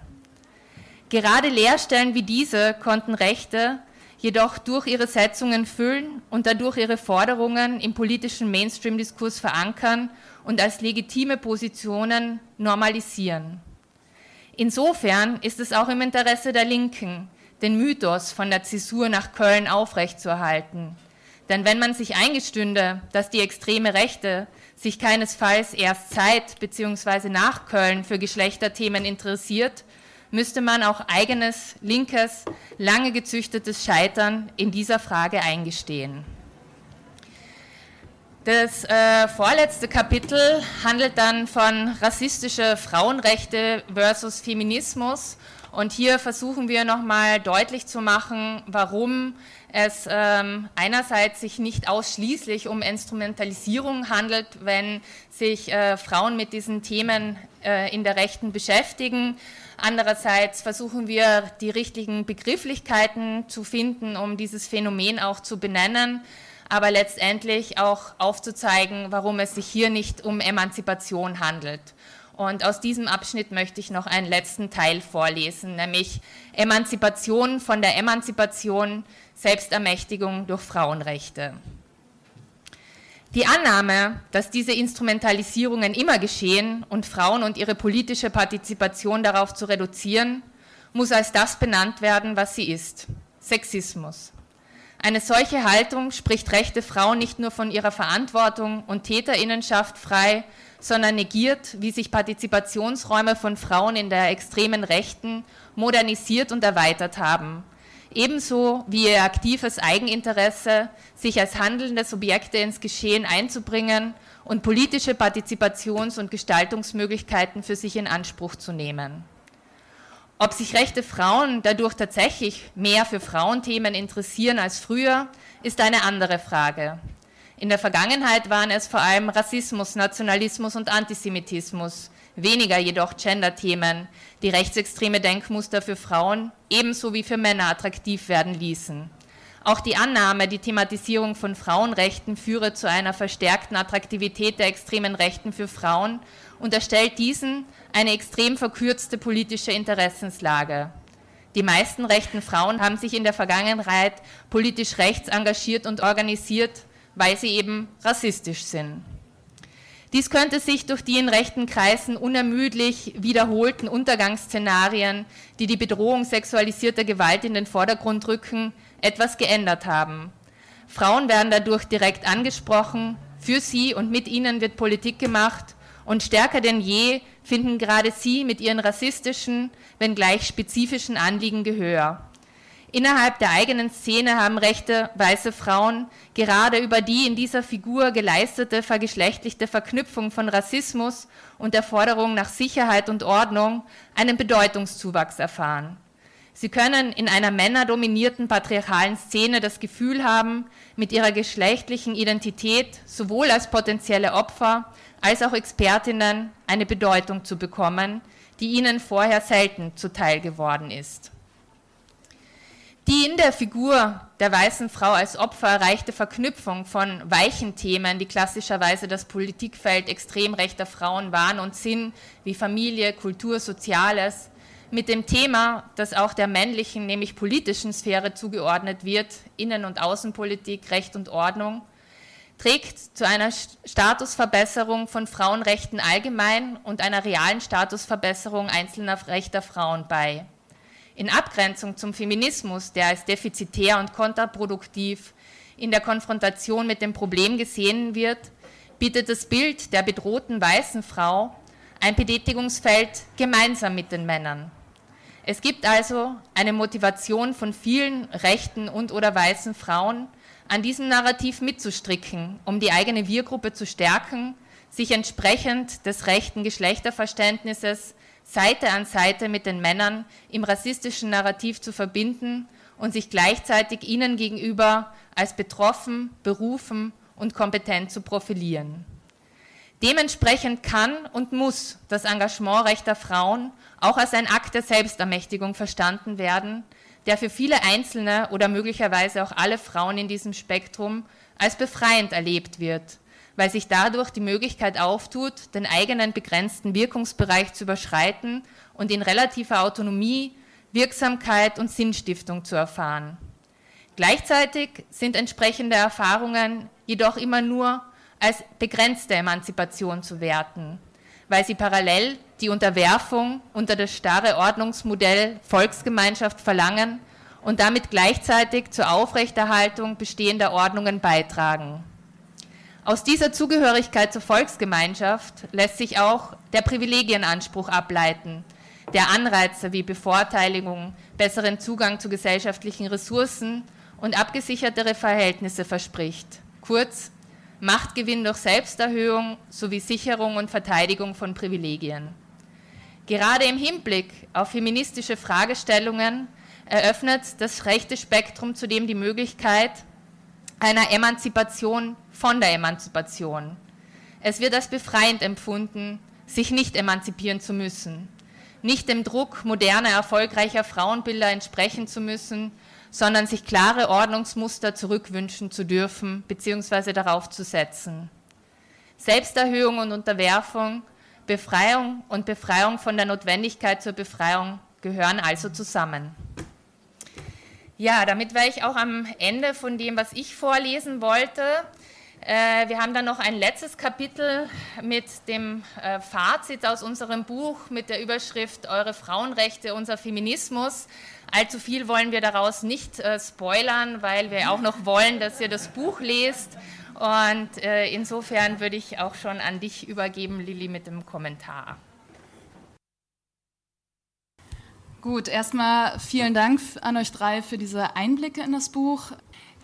Gerade Leerstellen wie diese konnten Rechte jedoch durch ihre Setzungen füllen und dadurch ihre Forderungen im politischen Mainstream-Diskurs verankern und als legitime Positionen normalisieren. Insofern ist es auch im Interesse der Linken, den Mythos von der Zäsur nach Köln aufrechtzuerhalten. Denn wenn man sich eingestünde, dass die extreme Rechte sich keinesfalls erst seit bzw. nach Köln für Geschlechterthemen interessiert, müsste man auch eigenes, linkes, lange gezüchtetes Scheitern in dieser Frage eingestehen. Das äh, vorletzte Kapitel handelt dann von rassistische Frauenrechte versus Feminismus. Und hier versuchen wir nochmal deutlich zu machen, warum es ähm, einerseits sich nicht ausschließlich um Instrumentalisierung handelt, wenn sich äh, Frauen mit diesen Themen äh, in der Rechten beschäftigen, Andererseits versuchen wir, die richtigen Begrifflichkeiten zu finden, um dieses Phänomen auch zu benennen, aber letztendlich auch aufzuzeigen, warum es sich hier nicht um Emanzipation handelt. Und aus diesem Abschnitt möchte ich noch einen letzten Teil vorlesen, nämlich Emanzipation von der Emanzipation, Selbstermächtigung durch Frauenrechte. Die Annahme, dass diese Instrumentalisierungen immer geschehen und Frauen und ihre politische Partizipation darauf zu reduzieren, muss als das benannt werden, was sie ist, Sexismus. Eine solche Haltung spricht rechte Frauen nicht nur von ihrer Verantwortung und Täterinnenschaft frei, sondern negiert, wie sich Partizipationsräume von Frauen in der extremen Rechten modernisiert und erweitert haben – ebenso wie ihr aktives Eigeninteresse, sich als handelnde Subjekte ins Geschehen einzubringen und politische Partizipations- und Gestaltungsmöglichkeiten für sich in Anspruch zu nehmen. Ob sich rechte Frauen dadurch tatsächlich mehr für Frauenthemen interessieren als früher, ist eine andere Frage. In der Vergangenheit waren es vor allem Rassismus, Nationalismus und Antisemitismus, weniger jedoch Gender-Themen, die rechtsextreme Denkmuster für Frauen ebenso wie für Männer attraktiv werden ließen. Auch die Annahme, die Thematisierung von Frauenrechten führe zu einer verstärkten Attraktivität der extremen Rechten für Frauen, unterstellt diesen eine extrem verkürzte politische Interessenslage. Die meisten rechten Frauen haben sich in der Vergangenheit politisch rechts engagiert und organisiert, weil sie eben rassistisch sind. Dies könnte sich durch die in rechten Kreisen unermüdlich wiederholten Untergangsszenarien, die die Bedrohung sexualisierter Gewalt in den Vordergrund rücken, etwas geändert haben. Frauen werden dadurch direkt angesprochen, für sie und mit ihnen wird Politik gemacht und stärker denn je finden gerade sie mit ihren rassistischen, wenngleich spezifischen Anliegen Gehör. Innerhalb der eigenen Szene haben rechte weiße Frauen gerade über die in dieser Figur geleistete vergeschlechtlichte Verknüpfung von Rassismus und der Forderung nach Sicherheit und Ordnung einen Bedeutungszuwachs erfahren. Sie können in einer männerdominierten patriarchalen Szene das Gefühl haben, mit ihrer geschlechtlichen Identität sowohl als potenzielle Opfer als auch Expertinnen eine Bedeutung zu bekommen, die ihnen vorher selten zuteil geworden ist. Die in der Figur der weißen Frau als Opfer erreichte Verknüpfung von weichen Themen, die klassischerweise das Politikfeld extrem rechter Frauen waren und sind, wie Familie, Kultur, Soziales, mit dem Thema, das auch der männlichen, nämlich politischen Sphäre zugeordnet wird, Innen- und Außenpolitik, Recht und Ordnung, trägt zu einer Statusverbesserung von Frauenrechten allgemein und einer realen Statusverbesserung einzelner rechter Frauen bei. In Abgrenzung zum Feminismus, der als defizitär und kontraproduktiv in der Konfrontation mit dem Problem gesehen wird, bietet das Bild der bedrohten weißen Frau ein Betätigungsfeld gemeinsam mit den Männern. Es gibt also eine Motivation von vielen rechten und oder weißen Frauen, an diesem Narrativ mitzustricken, um die eigene Wir-Gruppe zu stärken, sich entsprechend des rechten Geschlechterverständnisses Seite an Seite mit den Männern im rassistischen Narrativ zu verbinden und sich gleichzeitig ihnen gegenüber als betroffen, berufen und kompetent zu profilieren. Dementsprechend kann und muss das Engagement rechter Frauen auch als ein Akt der Selbstermächtigung verstanden werden, der für viele Einzelne oder möglicherweise auch alle Frauen in diesem Spektrum als befreiend erlebt wird weil sich dadurch die Möglichkeit auftut, den eigenen begrenzten Wirkungsbereich zu überschreiten und in relativer Autonomie Wirksamkeit und Sinnstiftung zu erfahren. Gleichzeitig sind entsprechende Erfahrungen jedoch immer nur als begrenzte Emanzipation zu werten, weil sie parallel die Unterwerfung unter das starre Ordnungsmodell Volksgemeinschaft verlangen und damit gleichzeitig zur Aufrechterhaltung bestehender Ordnungen beitragen. Aus dieser Zugehörigkeit zur Volksgemeinschaft lässt sich auch der Privilegienanspruch ableiten, der Anreize wie Bevorteiligung, besseren Zugang zu gesellschaftlichen Ressourcen und abgesichertere Verhältnisse verspricht. Kurz, Machtgewinn durch Selbsterhöhung sowie Sicherung und Verteidigung von Privilegien. Gerade im Hinblick auf feministische Fragestellungen eröffnet das rechte Spektrum zudem die Möglichkeit einer Emanzipation von der Emanzipation. Es wird als befreiend empfunden, sich nicht emanzipieren zu müssen, nicht dem Druck moderner, erfolgreicher Frauenbilder entsprechen zu müssen, sondern sich klare Ordnungsmuster zurückwünschen zu dürfen bzw. darauf zu setzen. Selbsterhöhung und Unterwerfung, Befreiung und Befreiung von der Notwendigkeit zur Befreiung gehören also zusammen. Ja, damit wäre ich auch am Ende von dem, was ich vorlesen wollte. Äh, wir haben dann noch ein letztes Kapitel mit dem äh, Fazit aus unserem Buch mit der Überschrift Eure Frauenrechte, unser Feminismus. Allzu viel wollen wir daraus nicht äh, spoilern, weil wir auch noch wollen, dass ihr das Buch lest. Und insofern würde ich auch schon an dich übergeben, Lilly, mit dem Kommentar. Gut, erstmal vielen Dank an euch drei für diese Einblicke in das Buch.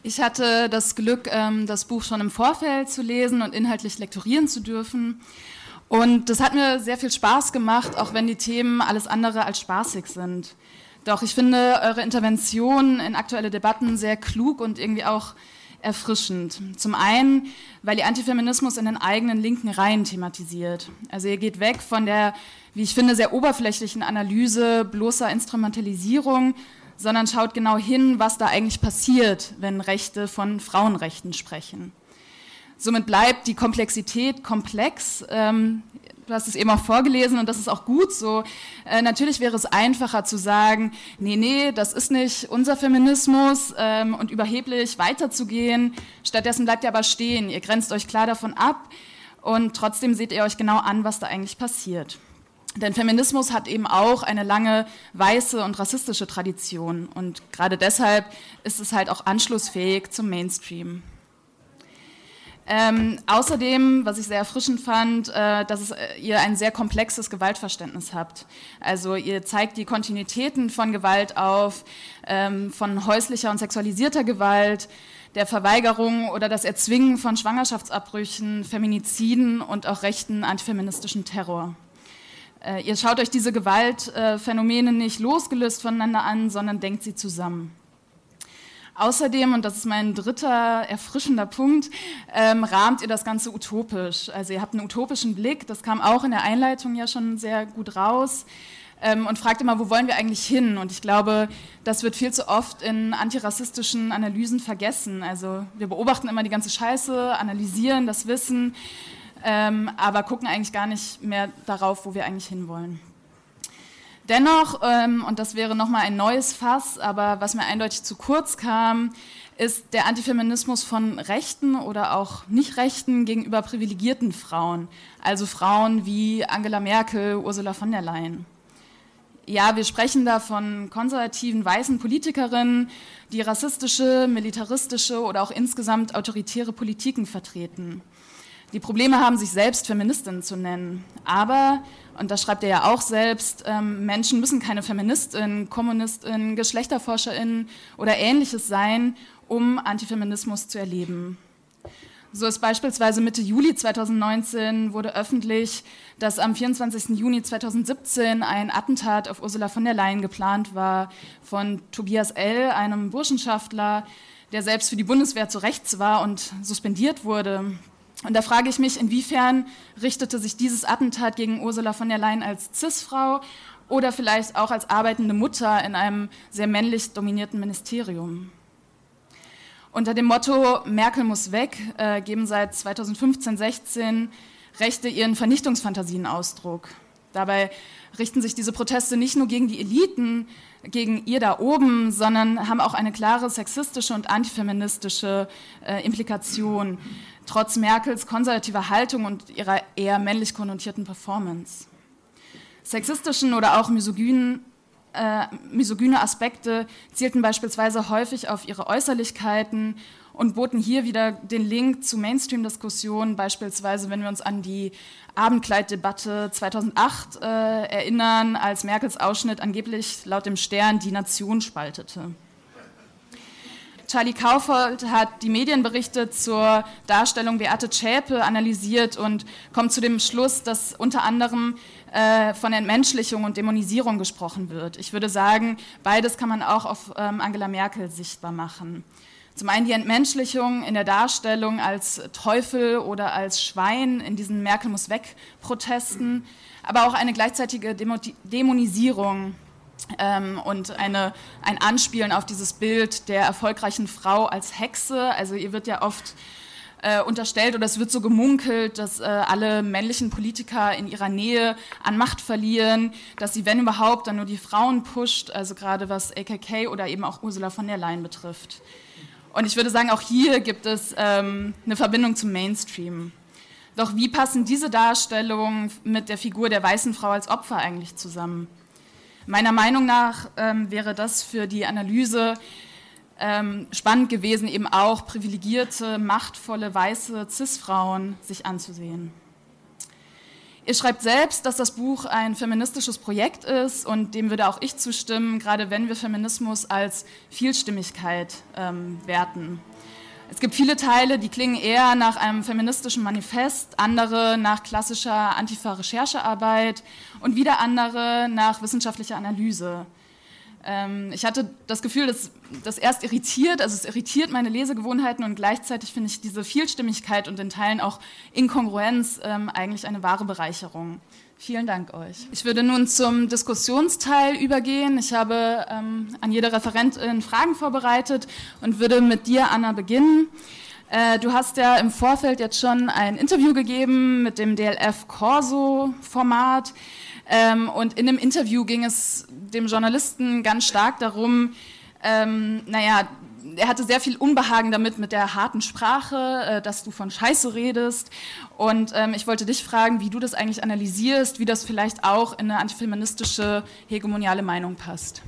Ich hatte das Glück, ähm, das Buch schon im Vorfeld zu lesen und inhaltlich lektorieren zu dürfen. Und das hat mir sehr viel Spaß gemacht, auch wenn die Themen alles andere als spaßig sind. Doch ich finde eure Intervention in aktuelle Debatten sehr klug und irgendwie auch erfrischend. Zum einen, weil ihr Antifeminismus in den eigenen linken Reihen thematisiert. Also ihr geht weg von der, wie ich finde, sehr oberflächlichen Analyse bloßer Instrumentalisierung sondern schaut genau hin, was da eigentlich passiert, wenn Rechte von Frauenrechten sprechen. Somit bleibt die Komplexität komplex. Ähm, du hast es eben auch vorgelesen und das ist auch gut so. Äh, natürlich wäre es einfacher zu sagen, nee, nee, das ist nicht unser Feminismus ähm, und überheblich weiterzugehen. Stattdessen bleibt ihr aber stehen. Ihr grenzt euch klar davon ab und trotzdem seht ihr euch genau an, was da eigentlich passiert. Denn Feminismus hat eben auch eine lange weiße und rassistische Tradition und gerade deshalb ist es halt auch anschlussfähig zum Mainstream. Ähm, außerdem, was ich sehr erfrischend fand, äh, dass es, äh, ihr ein sehr komplexes Gewaltverständnis habt. Also ihr zeigt die Kontinuitäten von Gewalt auf, ähm, von häuslicher und sexualisierter Gewalt, der Verweigerung oder das Erzwingen von Schwangerschaftsabbrüchen, Feminiziden und auch rechten antifeministischen Terror. Äh, ihr schaut euch diese Gewaltphänomene nicht losgelöst voneinander an, sondern denkt sie zusammen. Außerdem, und das ist mein dritter erfrischender Punkt, ähm, rahmt ihr das Ganze utopisch. Also ihr habt einen utopischen Blick, das kam auch in der Einleitung ja schon sehr gut raus. Ähm, und fragt immer, wo wollen wir eigentlich hin? Und ich glaube, das wird viel zu oft in antirassistischen Analysen vergessen. Also wir beobachten immer die ganze Scheiße, analysieren das Wissen, ähm, aber gucken eigentlich gar nicht mehr darauf, wo wir eigentlich hinwollen. Dennoch, ähm, und das wäre nochmal ein neues Fass, aber was mir eindeutig zu kurz kam, ist der Antifeminismus von Rechten oder auch Nicht-Rechten gegenüber privilegierten Frauen, also Frauen wie Angela Merkel, Ursula von der Leyen. Ja, wir sprechen da von konservativen weißen Politikerinnen, die rassistische, militaristische oder auch insgesamt autoritäre Politiken vertreten. Die Probleme haben, sich selbst Feministinnen zu nennen. Aber und das schreibt er ja auch selbst, ähm, Menschen müssen keine Feministinnen, Kommunistinnen, Geschlechterforscherinnen oder ähnliches sein, um Antifeminismus zu erleben. So ist beispielsweise Mitte Juli 2019 wurde öffentlich, dass am 24. Juni 2017 ein Attentat auf Ursula von der Leyen geplant war von Tobias L., einem Burschenschaftler, der selbst für die Bundeswehr zu rechts war und suspendiert wurde. Und da frage ich mich, inwiefern richtete sich dieses Attentat gegen Ursula von der Leyen als CIS-Frau oder vielleicht auch als arbeitende Mutter in einem sehr männlich dominierten Ministerium? Unter dem Motto Merkel muss weg äh, geben seit 2015-16 Rechte ihren Vernichtungsfantasien Ausdruck. Dabei richten sich diese Proteste nicht nur gegen die Eliten, gegen ihr da oben, sondern haben auch eine klare sexistische und antifeministische äh, Implikation trotz Merkels konservativer Haltung und ihrer eher männlich konnotierten Performance. Sexistischen oder auch misogynen, äh, misogyne Aspekte zielten beispielsweise häufig auf ihre Äußerlichkeiten und boten hier wieder den Link zu Mainstream-Diskussionen, beispielsweise wenn wir uns an die Abendkleiddebatte 2008 äh, erinnern, als Merkels Ausschnitt angeblich laut dem Stern die Nation spaltete. Charlie Kaufold hat die Medienberichte zur Darstellung Beate Zschäpe analysiert und kommt zu dem Schluss, dass unter anderem äh, von Entmenschlichung und Dämonisierung gesprochen wird. Ich würde sagen, beides kann man auch auf ähm, Angela Merkel sichtbar machen. Zum einen die Entmenschlichung in der Darstellung als Teufel oder als Schwein in diesen Merkel muss weg Protesten, aber auch eine gleichzeitige Dämonisierung ähm, und eine, ein Anspielen auf dieses Bild der erfolgreichen Frau als Hexe. Also ihr wird ja oft äh, unterstellt oder es wird so gemunkelt, dass äh, alle männlichen Politiker in ihrer Nähe an Macht verlieren, dass sie, wenn überhaupt, dann nur die Frauen pusht, also gerade was AKK oder eben auch Ursula von der Leyen betrifft. Und ich würde sagen, auch hier gibt es ähm, eine Verbindung zum Mainstream. Doch wie passen diese Darstellungen mit der Figur der weißen Frau als Opfer eigentlich zusammen? Meiner Meinung nach ähm, wäre das für die Analyse ähm, spannend gewesen, eben auch privilegierte, machtvolle, weiße CIS-Frauen sich anzusehen. Ihr schreibt selbst, dass das Buch ein feministisches Projekt ist und dem würde auch ich zustimmen, gerade wenn wir Feminismus als Vielstimmigkeit ähm, werten. Es gibt viele Teile, die klingen eher nach einem feministischen Manifest, andere nach klassischer Antifa-Recherchearbeit und wieder andere nach wissenschaftlicher Analyse. Ähm, ich hatte das Gefühl, dass das erst irritiert, also es irritiert meine Lesegewohnheiten und gleichzeitig finde ich diese Vielstimmigkeit und in Teilen auch Inkongruenz ähm, eigentlich eine wahre Bereicherung. Vielen Dank euch. Ich würde nun zum Diskussionsteil übergehen. Ich habe ähm, an jede Referentin Fragen vorbereitet und würde mit dir, Anna, beginnen. Äh, du hast ja im Vorfeld jetzt schon ein Interview gegeben mit dem DLF Corso-Format. Ähm, und in dem Interview ging es dem Journalisten ganz stark darum, ähm, naja, er hatte sehr viel Unbehagen damit mit der harten Sprache, äh, dass du von Scheiße redest. Und ähm, ich wollte dich fragen, wie du das eigentlich analysierst, wie das vielleicht auch in eine antifeministische hegemoniale Meinung passt.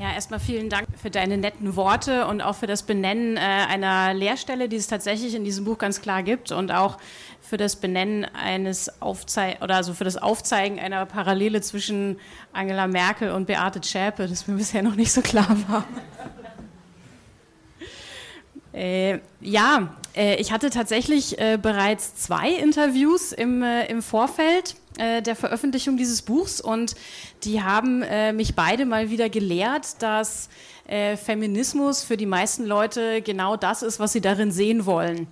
Ja, erstmal vielen Dank für deine netten Worte und auch für das Benennen äh, einer Lehrstelle, die es tatsächlich in diesem Buch ganz klar gibt und auch für das Benennen eines Aufzei oder also für das Aufzeigen einer Parallele zwischen Angela Merkel und Beate Zschäpe, das mir bisher noch nicht so klar war. Äh, ja, äh, ich hatte tatsächlich äh, bereits zwei Interviews im, äh, im Vorfeld äh, der Veröffentlichung dieses Buchs und die haben äh, mich beide mal wieder gelehrt, dass Feminismus für die meisten Leute genau das ist, was sie darin sehen wollen.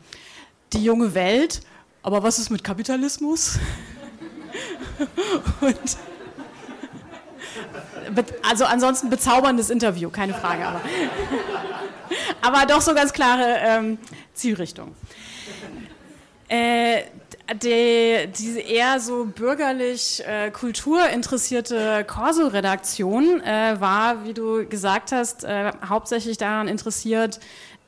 Die junge Welt, aber was ist mit Kapitalismus? und also ansonsten bezauberndes Interview, keine Frage. Aber aber doch so ganz klare ähm, Zielrichtung. Äh, die, diese eher so bürgerlich äh, kulturinteressierte Corso-Redaktion äh, war, wie du gesagt hast, äh, hauptsächlich daran interessiert,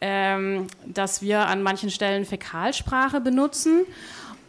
ähm, dass wir an manchen Stellen Fäkalsprache benutzen.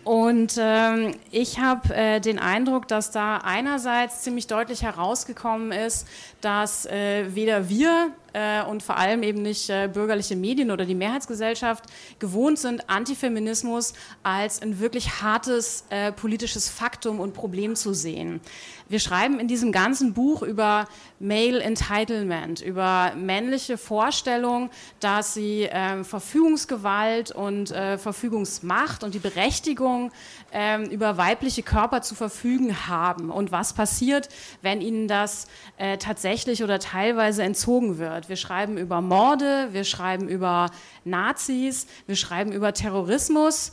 Und ähm, ich habe äh, den Eindruck, dass da einerseits ziemlich deutlich herausgekommen ist, dass äh, weder wir äh, und vor allem eben nicht äh, bürgerliche Medien oder die Mehrheitsgesellschaft gewohnt sind, Antifeminismus als ein wirklich hartes äh, politisches Faktum und Problem zu sehen. Wir schreiben in diesem ganzen Buch über Male Entitlement, über männliche Vorstellung, dass sie äh, Verfügungsgewalt und äh, Verfügungsmacht und die Berechtigung äh, über weibliche Körper zu verfügen haben und was passiert, wenn ihnen das äh, tatsächlich oder teilweise entzogen wird. Wir schreiben über Morde, wir schreiben über Nazis, wir schreiben über Terrorismus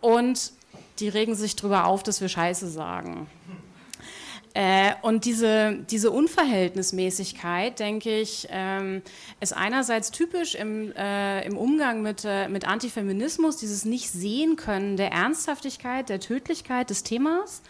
und die regen sich darüber auf, dass wir Scheiße sagen. Äh, und diese, diese Unverhältnismäßigkeit, denke ich, ähm, ist einerseits typisch im, äh, im Umgang mit, äh, mit Antifeminismus, dieses Nicht-Sehen können der Ernsthaftigkeit, der Tödlichkeit des Themas.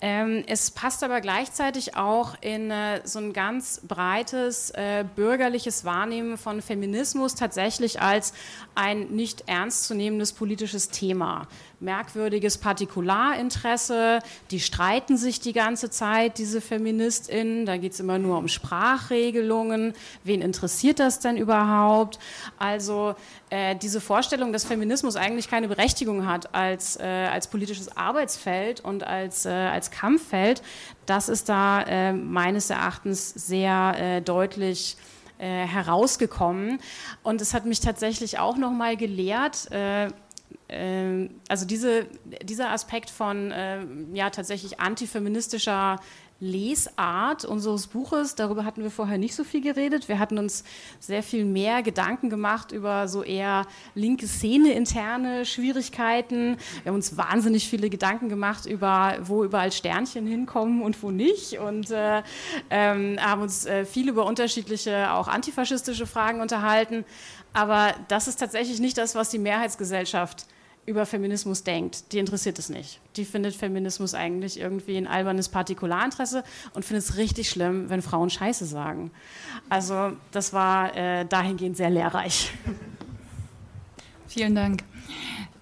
Ähm, es passt aber gleichzeitig auch in äh, so ein ganz breites äh, bürgerliches Wahrnehmen von Feminismus tatsächlich als ein nicht ernstzunehmendes politisches Thema merkwürdiges Partikularinteresse. Die streiten sich die ganze Zeit, diese FeministInnen. Da geht es immer nur um Sprachregelungen. Wen interessiert das denn überhaupt? Also äh, diese Vorstellung, dass Feminismus eigentlich keine Berechtigung hat als, äh, als politisches Arbeitsfeld und als, äh, als Kampffeld, das ist da äh, meines Erachtens sehr äh, deutlich äh, herausgekommen. Und es hat mich tatsächlich auch noch mal gelehrt, also diese, dieser Aspekt von äh, ja tatsächlich antifeministischer Lesart unseres Buches, darüber hatten wir vorher nicht so viel geredet. Wir hatten uns sehr viel mehr Gedanken gemacht über so eher linke Szene interne Schwierigkeiten. Wir haben uns wahnsinnig viele Gedanken gemacht über, wo überall Sternchen hinkommen und wo nicht und äh, ähm, haben uns äh, viel über unterschiedliche, auch antifaschistische Fragen unterhalten. Aber das ist tatsächlich nicht das, was die Mehrheitsgesellschaft über Feminismus denkt, die interessiert es nicht. Die findet Feminismus eigentlich irgendwie ein albernes Partikularinteresse und findet es richtig schlimm, wenn Frauen Scheiße sagen. Also das war äh, dahingehend sehr lehrreich. Vielen Dank.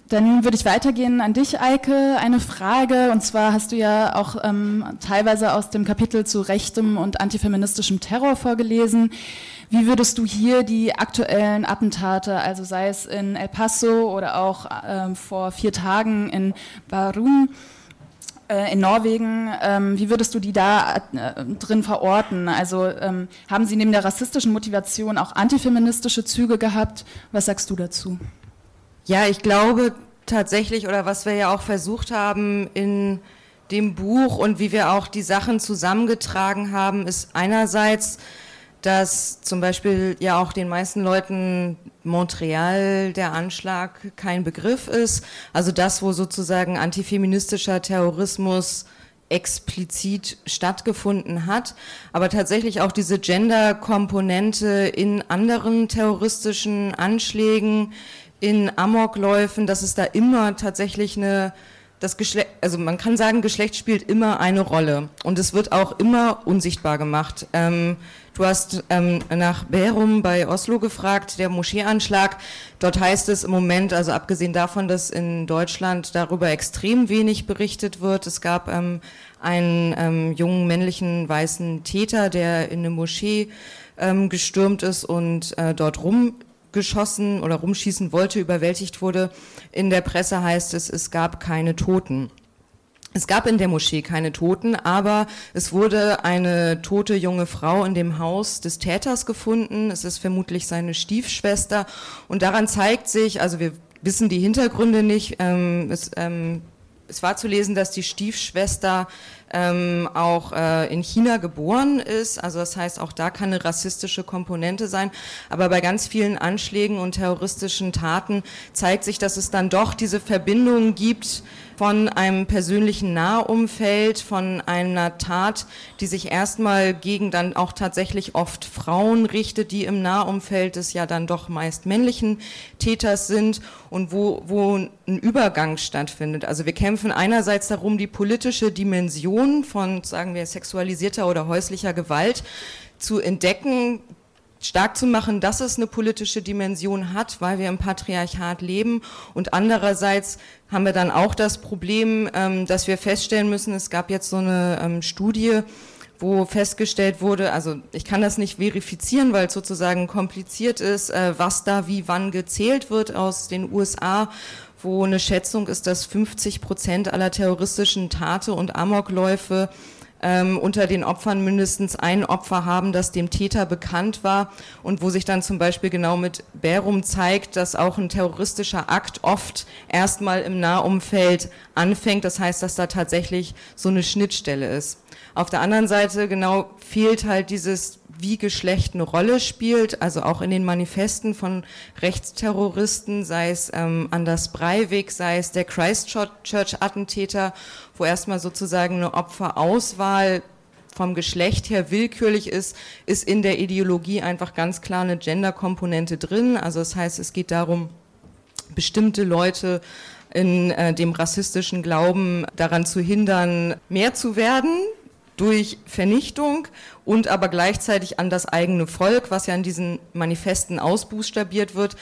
Dann würde ich weitergehen an dich, Eike. Eine Frage, und zwar hast du ja auch ähm, teilweise aus dem Kapitel zu rechtem und antifeministischem Terror vorgelesen. Wie würdest du hier die aktuellen Attentate, also sei es in El Paso oder auch ähm, vor vier Tagen in Barun, äh, in Norwegen, ähm, wie würdest du die da äh, drin verorten? Also ähm, haben sie neben der rassistischen Motivation auch antifeministische Züge gehabt? Was sagst du dazu? Ja, ich glaube tatsächlich, oder was wir ja auch versucht haben in dem Buch und wie wir auch die Sachen zusammengetragen haben, ist einerseits, dass zum Beispiel ja auch den meisten Leuten Montreal der Anschlag kein Begriff ist. Also das, wo sozusagen antifeministischer Terrorismus explizit stattgefunden hat, aber tatsächlich auch diese Gender-Komponente in anderen terroristischen Anschlägen, in Amokläufen, dass es da immer tatsächlich eine das Geschlecht, also man kann sagen, Geschlecht spielt immer eine Rolle und es wird auch immer unsichtbar gemacht. Ähm, du hast ähm, nach Berum bei Oslo gefragt, der Moscheeanschlag. Dort heißt es im Moment, also abgesehen davon, dass in Deutschland darüber extrem wenig berichtet wird, es gab ähm, einen ähm, jungen männlichen weißen Täter, der in eine Moschee ähm, gestürmt ist und äh, dort rum geschossen oder rumschießen wollte, überwältigt wurde. In der Presse heißt es, es gab keine Toten. Es gab in der Moschee keine Toten, aber es wurde eine tote junge Frau in dem Haus des Täters gefunden. Es ist vermutlich seine Stiefschwester. Und daran zeigt sich, also wir wissen die Hintergründe nicht, ähm, es, ähm, es war zu lesen, dass die Stiefschwester ähm, auch äh, in China geboren ist. Also das heißt, auch da kann eine rassistische Komponente sein. Aber bei ganz vielen Anschlägen und terroristischen Taten zeigt sich, dass es dann doch diese Verbindungen gibt von einem persönlichen Nahumfeld, von einer Tat, die sich erstmal gegen dann auch tatsächlich oft Frauen richtet, die im Nahumfeld des ja dann doch meist männlichen Täters sind und wo, wo ein Übergang stattfindet. Also wir kämpfen einerseits darum, die politische Dimension von, sagen wir, sexualisierter oder häuslicher Gewalt zu entdecken, stark zu machen, dass es eine politische Dimension hat, weil wir im Patriarchat leben. Und andererseits haben wir dann auch das Problem, ähm, dass wir feststellen müssen, es gab jetzt so eine ähm, Studie, wo festgestellt wurde, also ich kann das nicht verifizieren, weil es sozusagen kompliziert ist, äh, was da wie wann gezählt wird aus den USA, wo eine Schätzung ist, dass 50 Prozent aller terroristischen Tate und Amokläufe ähm, unter den Opfern mindestens ein Opfer haben, das dem Täter bekannt war und wo sich dann zum Beispiel genau mit Bärum zeigt, dass auch ein terroristischer Akt oft erstmal im Nahumfeld anfängt. Das heißt, dass da tatsächlich so eine Schnittstelle ist. Auf der anderen Seite genau fehlt halt dieses wie Geschlecht eine Rolle spielt, also auch in den Manifesten von Rechtsterroristen, sei es ähm, Anders Breivik, sei es der Christchurch-Attentäter, wo erstmal sozusagen eine Opferauswahl vom Geschlecht her willkürlich ist, ist in der Ideologie einfach ganz klar eine Gender-Komponente drin. Also das heißt, es geht darum, bestimmte Leute in äh, dem rassistischen Glauben daran zu hindern, mehr zu werden, durch Vernichtung und aber gleichzeitig an das eigene Volk, was ja in diesen Manifesten ausbuchstabiert wird,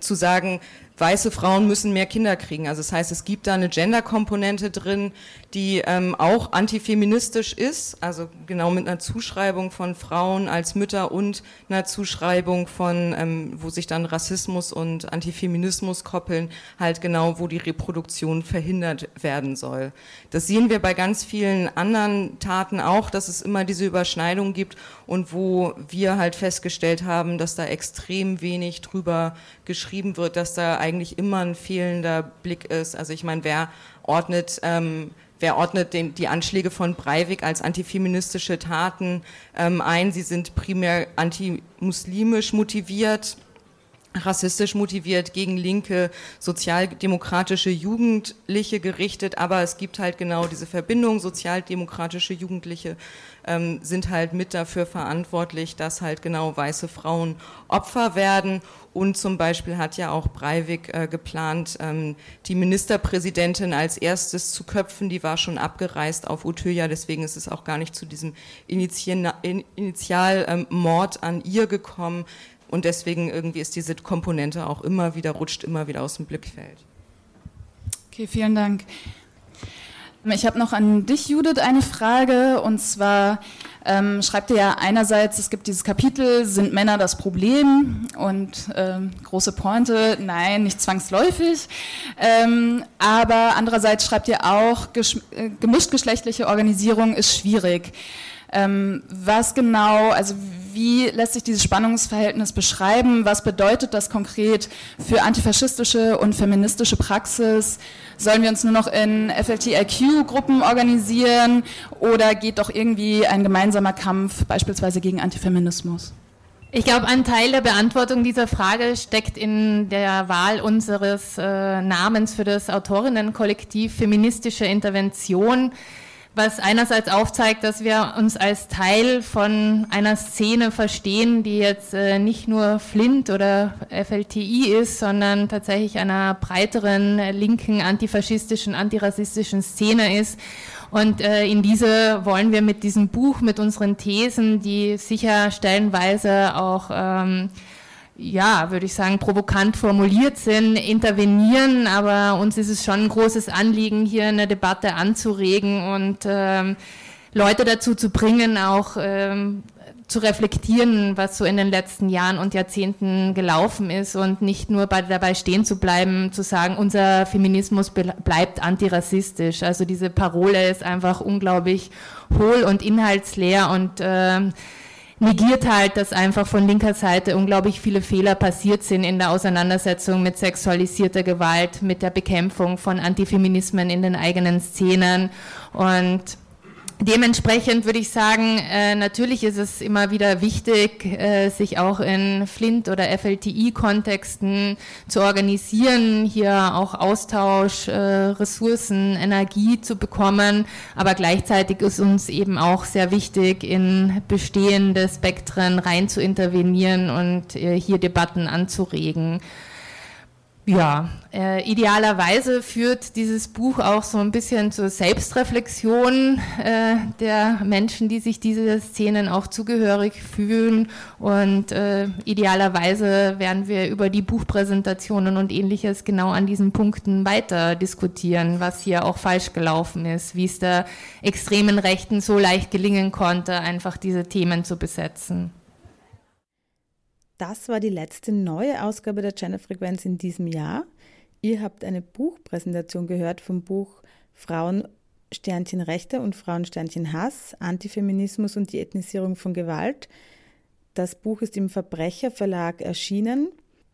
zu sagen, weiße Frauen müssen mehr Kinder kriegen. Also das heißt, es gibt da eine Gender-Komponente drin, die ähm, auch antifeministisch ist, also genau mit einer Zuschreibung von Frauen als Mütter und einer Zuschreibung von, ähm, wo sich dann Rassismus und Antifeminismus koppeln, halt genau, wo die Reproduktion verhindert werden soll. Das sehen wir bei ganz vielen anderen Taten auch, dass es immer diese Überschneidung gibt und wo wir halt festgestellt haben, dass da extrem wenig drüber geschrieben wird, dass da eigentlich immer ein fehlender Blick ist. Also ich meine, wer ordnet, ähm, wer ordnet den, die Anschläge von Breivik als antifeministische Taten ähm, ein? Sie sind primär antimuslimisch motiviert rassistisch motiviert gegen linke sozialdemokratische Jugendliche gerichtet, aber es gibt halt genau diese Verbindung, sozialdemokratische Jugendliche ähm, sind halt mit dafür verantwortlich, dass halt genau weiße Frauen Opfer werden. Und zum Beispiel hat ja auch Breivik äh, geplant, ähm, die Ministerpräsidentin als erstes zu köpfen, die war schon abgereist auf Utøya, deswegen ist es auch gar nicht zu diesem Initialmord ähm, an ihr gekommen, und deswegen irgendwie ist diese Komponente auch immer wieder, rutscht immer wieder aus dem Blickfeld. Okay, vielen Dank. Ich habe noch an dich, Judith, eine Frage. Und zwar ähm, schreibt ihr ja einerseits, es gibt dieses Kapitel, sind Männer das Problem? Und ähm, große Pointe, nein, nicht zwangsläufig. Ähm, aber andererseits schreibt ihr auch, äh, gemischtgeschlechtliche Organisierung ist schwierig. Ähm, was genau, also wie lässt sich dieses Spannungsverhältnis beschreiben? Was bedeutet das konkret für antifaschistische und feministische Praxis? Sollen wir uns nur noch in FLTIQ-Gruppen organisieren oder geht doch irgendwie ein gemeinsamer Kampf beispielsweise gegen Antifeminismus? Ich glaube, ein Teil der Beantwortung dieser Frage steckt in der Wahl unseres äh, Namens für das Autorinnenkollektiv Feministische Intervention was einerseits aufzeigt, dass wir uns als Teil von einer Szene verstehen, die jetzt äh, nicht nur Flint oder FLTI ist, sondern tatsächlich einer breiteren linken antifaschistischen, antirassistischen Szene ist. Und äh, in diese wollen wir mit diesem Buch, mit unseren Thesen, die sicher stellenweise auch ähm, ja, würde ich sagen, provokant formuliert sind, intervenieren, aber uns ist es schon ein großes Anliegen, hier eine Debatte anzuregen und ähm, Leute dazu zu bringen, auch ähm, zu reflektieren, was so in den letzten Jahren und Jahrzehnten gelaufen ist und nicht nur bei, dabei stehen zu bleiben, zu sagen, unser Feminismus bleibt antirassistisch. Also diese Parole ist einfach unglaublich hohl und inhaltsleer und äh, negiert halt, dass einfach von linker Seite unglaublich viele Fehler passiert sind in der Auseinandersetzung mit sexualisierter Gewalt, mit der Bekämpfung von Antifeminismen in den eigenen Szenen. Und Dementsprechend würde ich sagen, äh, natürlich ist es immer wieder wichtig, äh, sich auch in Flint- oder FLTI-Kontexten zu organisieren, hier auch Austausch, äh, Ressourcen, Energie zu bekommen. Aber gleichzeitig ist uns eben auch sehr wichtig, in bestehende Spektren rein zu intervenieren und äh, hier Debatten anzuregen. Ja, äh, idealerweise führt dieses Buch auch so ein bisschen zur Selbstreflexion äh, der Menschen, die sich diese Szenen auch zugehörig fühlen. Und äh, idealerweise werden wir über die Buchpräsentationen und ähnliches genau an diesen Punkten weiter diskutieren, was hier auch falsch gelaufen ist, wie es der extremen Rechten so leicht gelingen konnte, einfach diese Themen zu besetzen. Das war die letzte neue Ausgabe der Genderfrequenz in diesem Jahr. Ihr habt eine Buchpräsentation gehört vom Buch Frauen Sternchen Rechte und Frauen Sternchen Hass, Antifeminismus und die Ethnisierung von Gewalt. Das Buch ist im Verbrecherverlag erschienen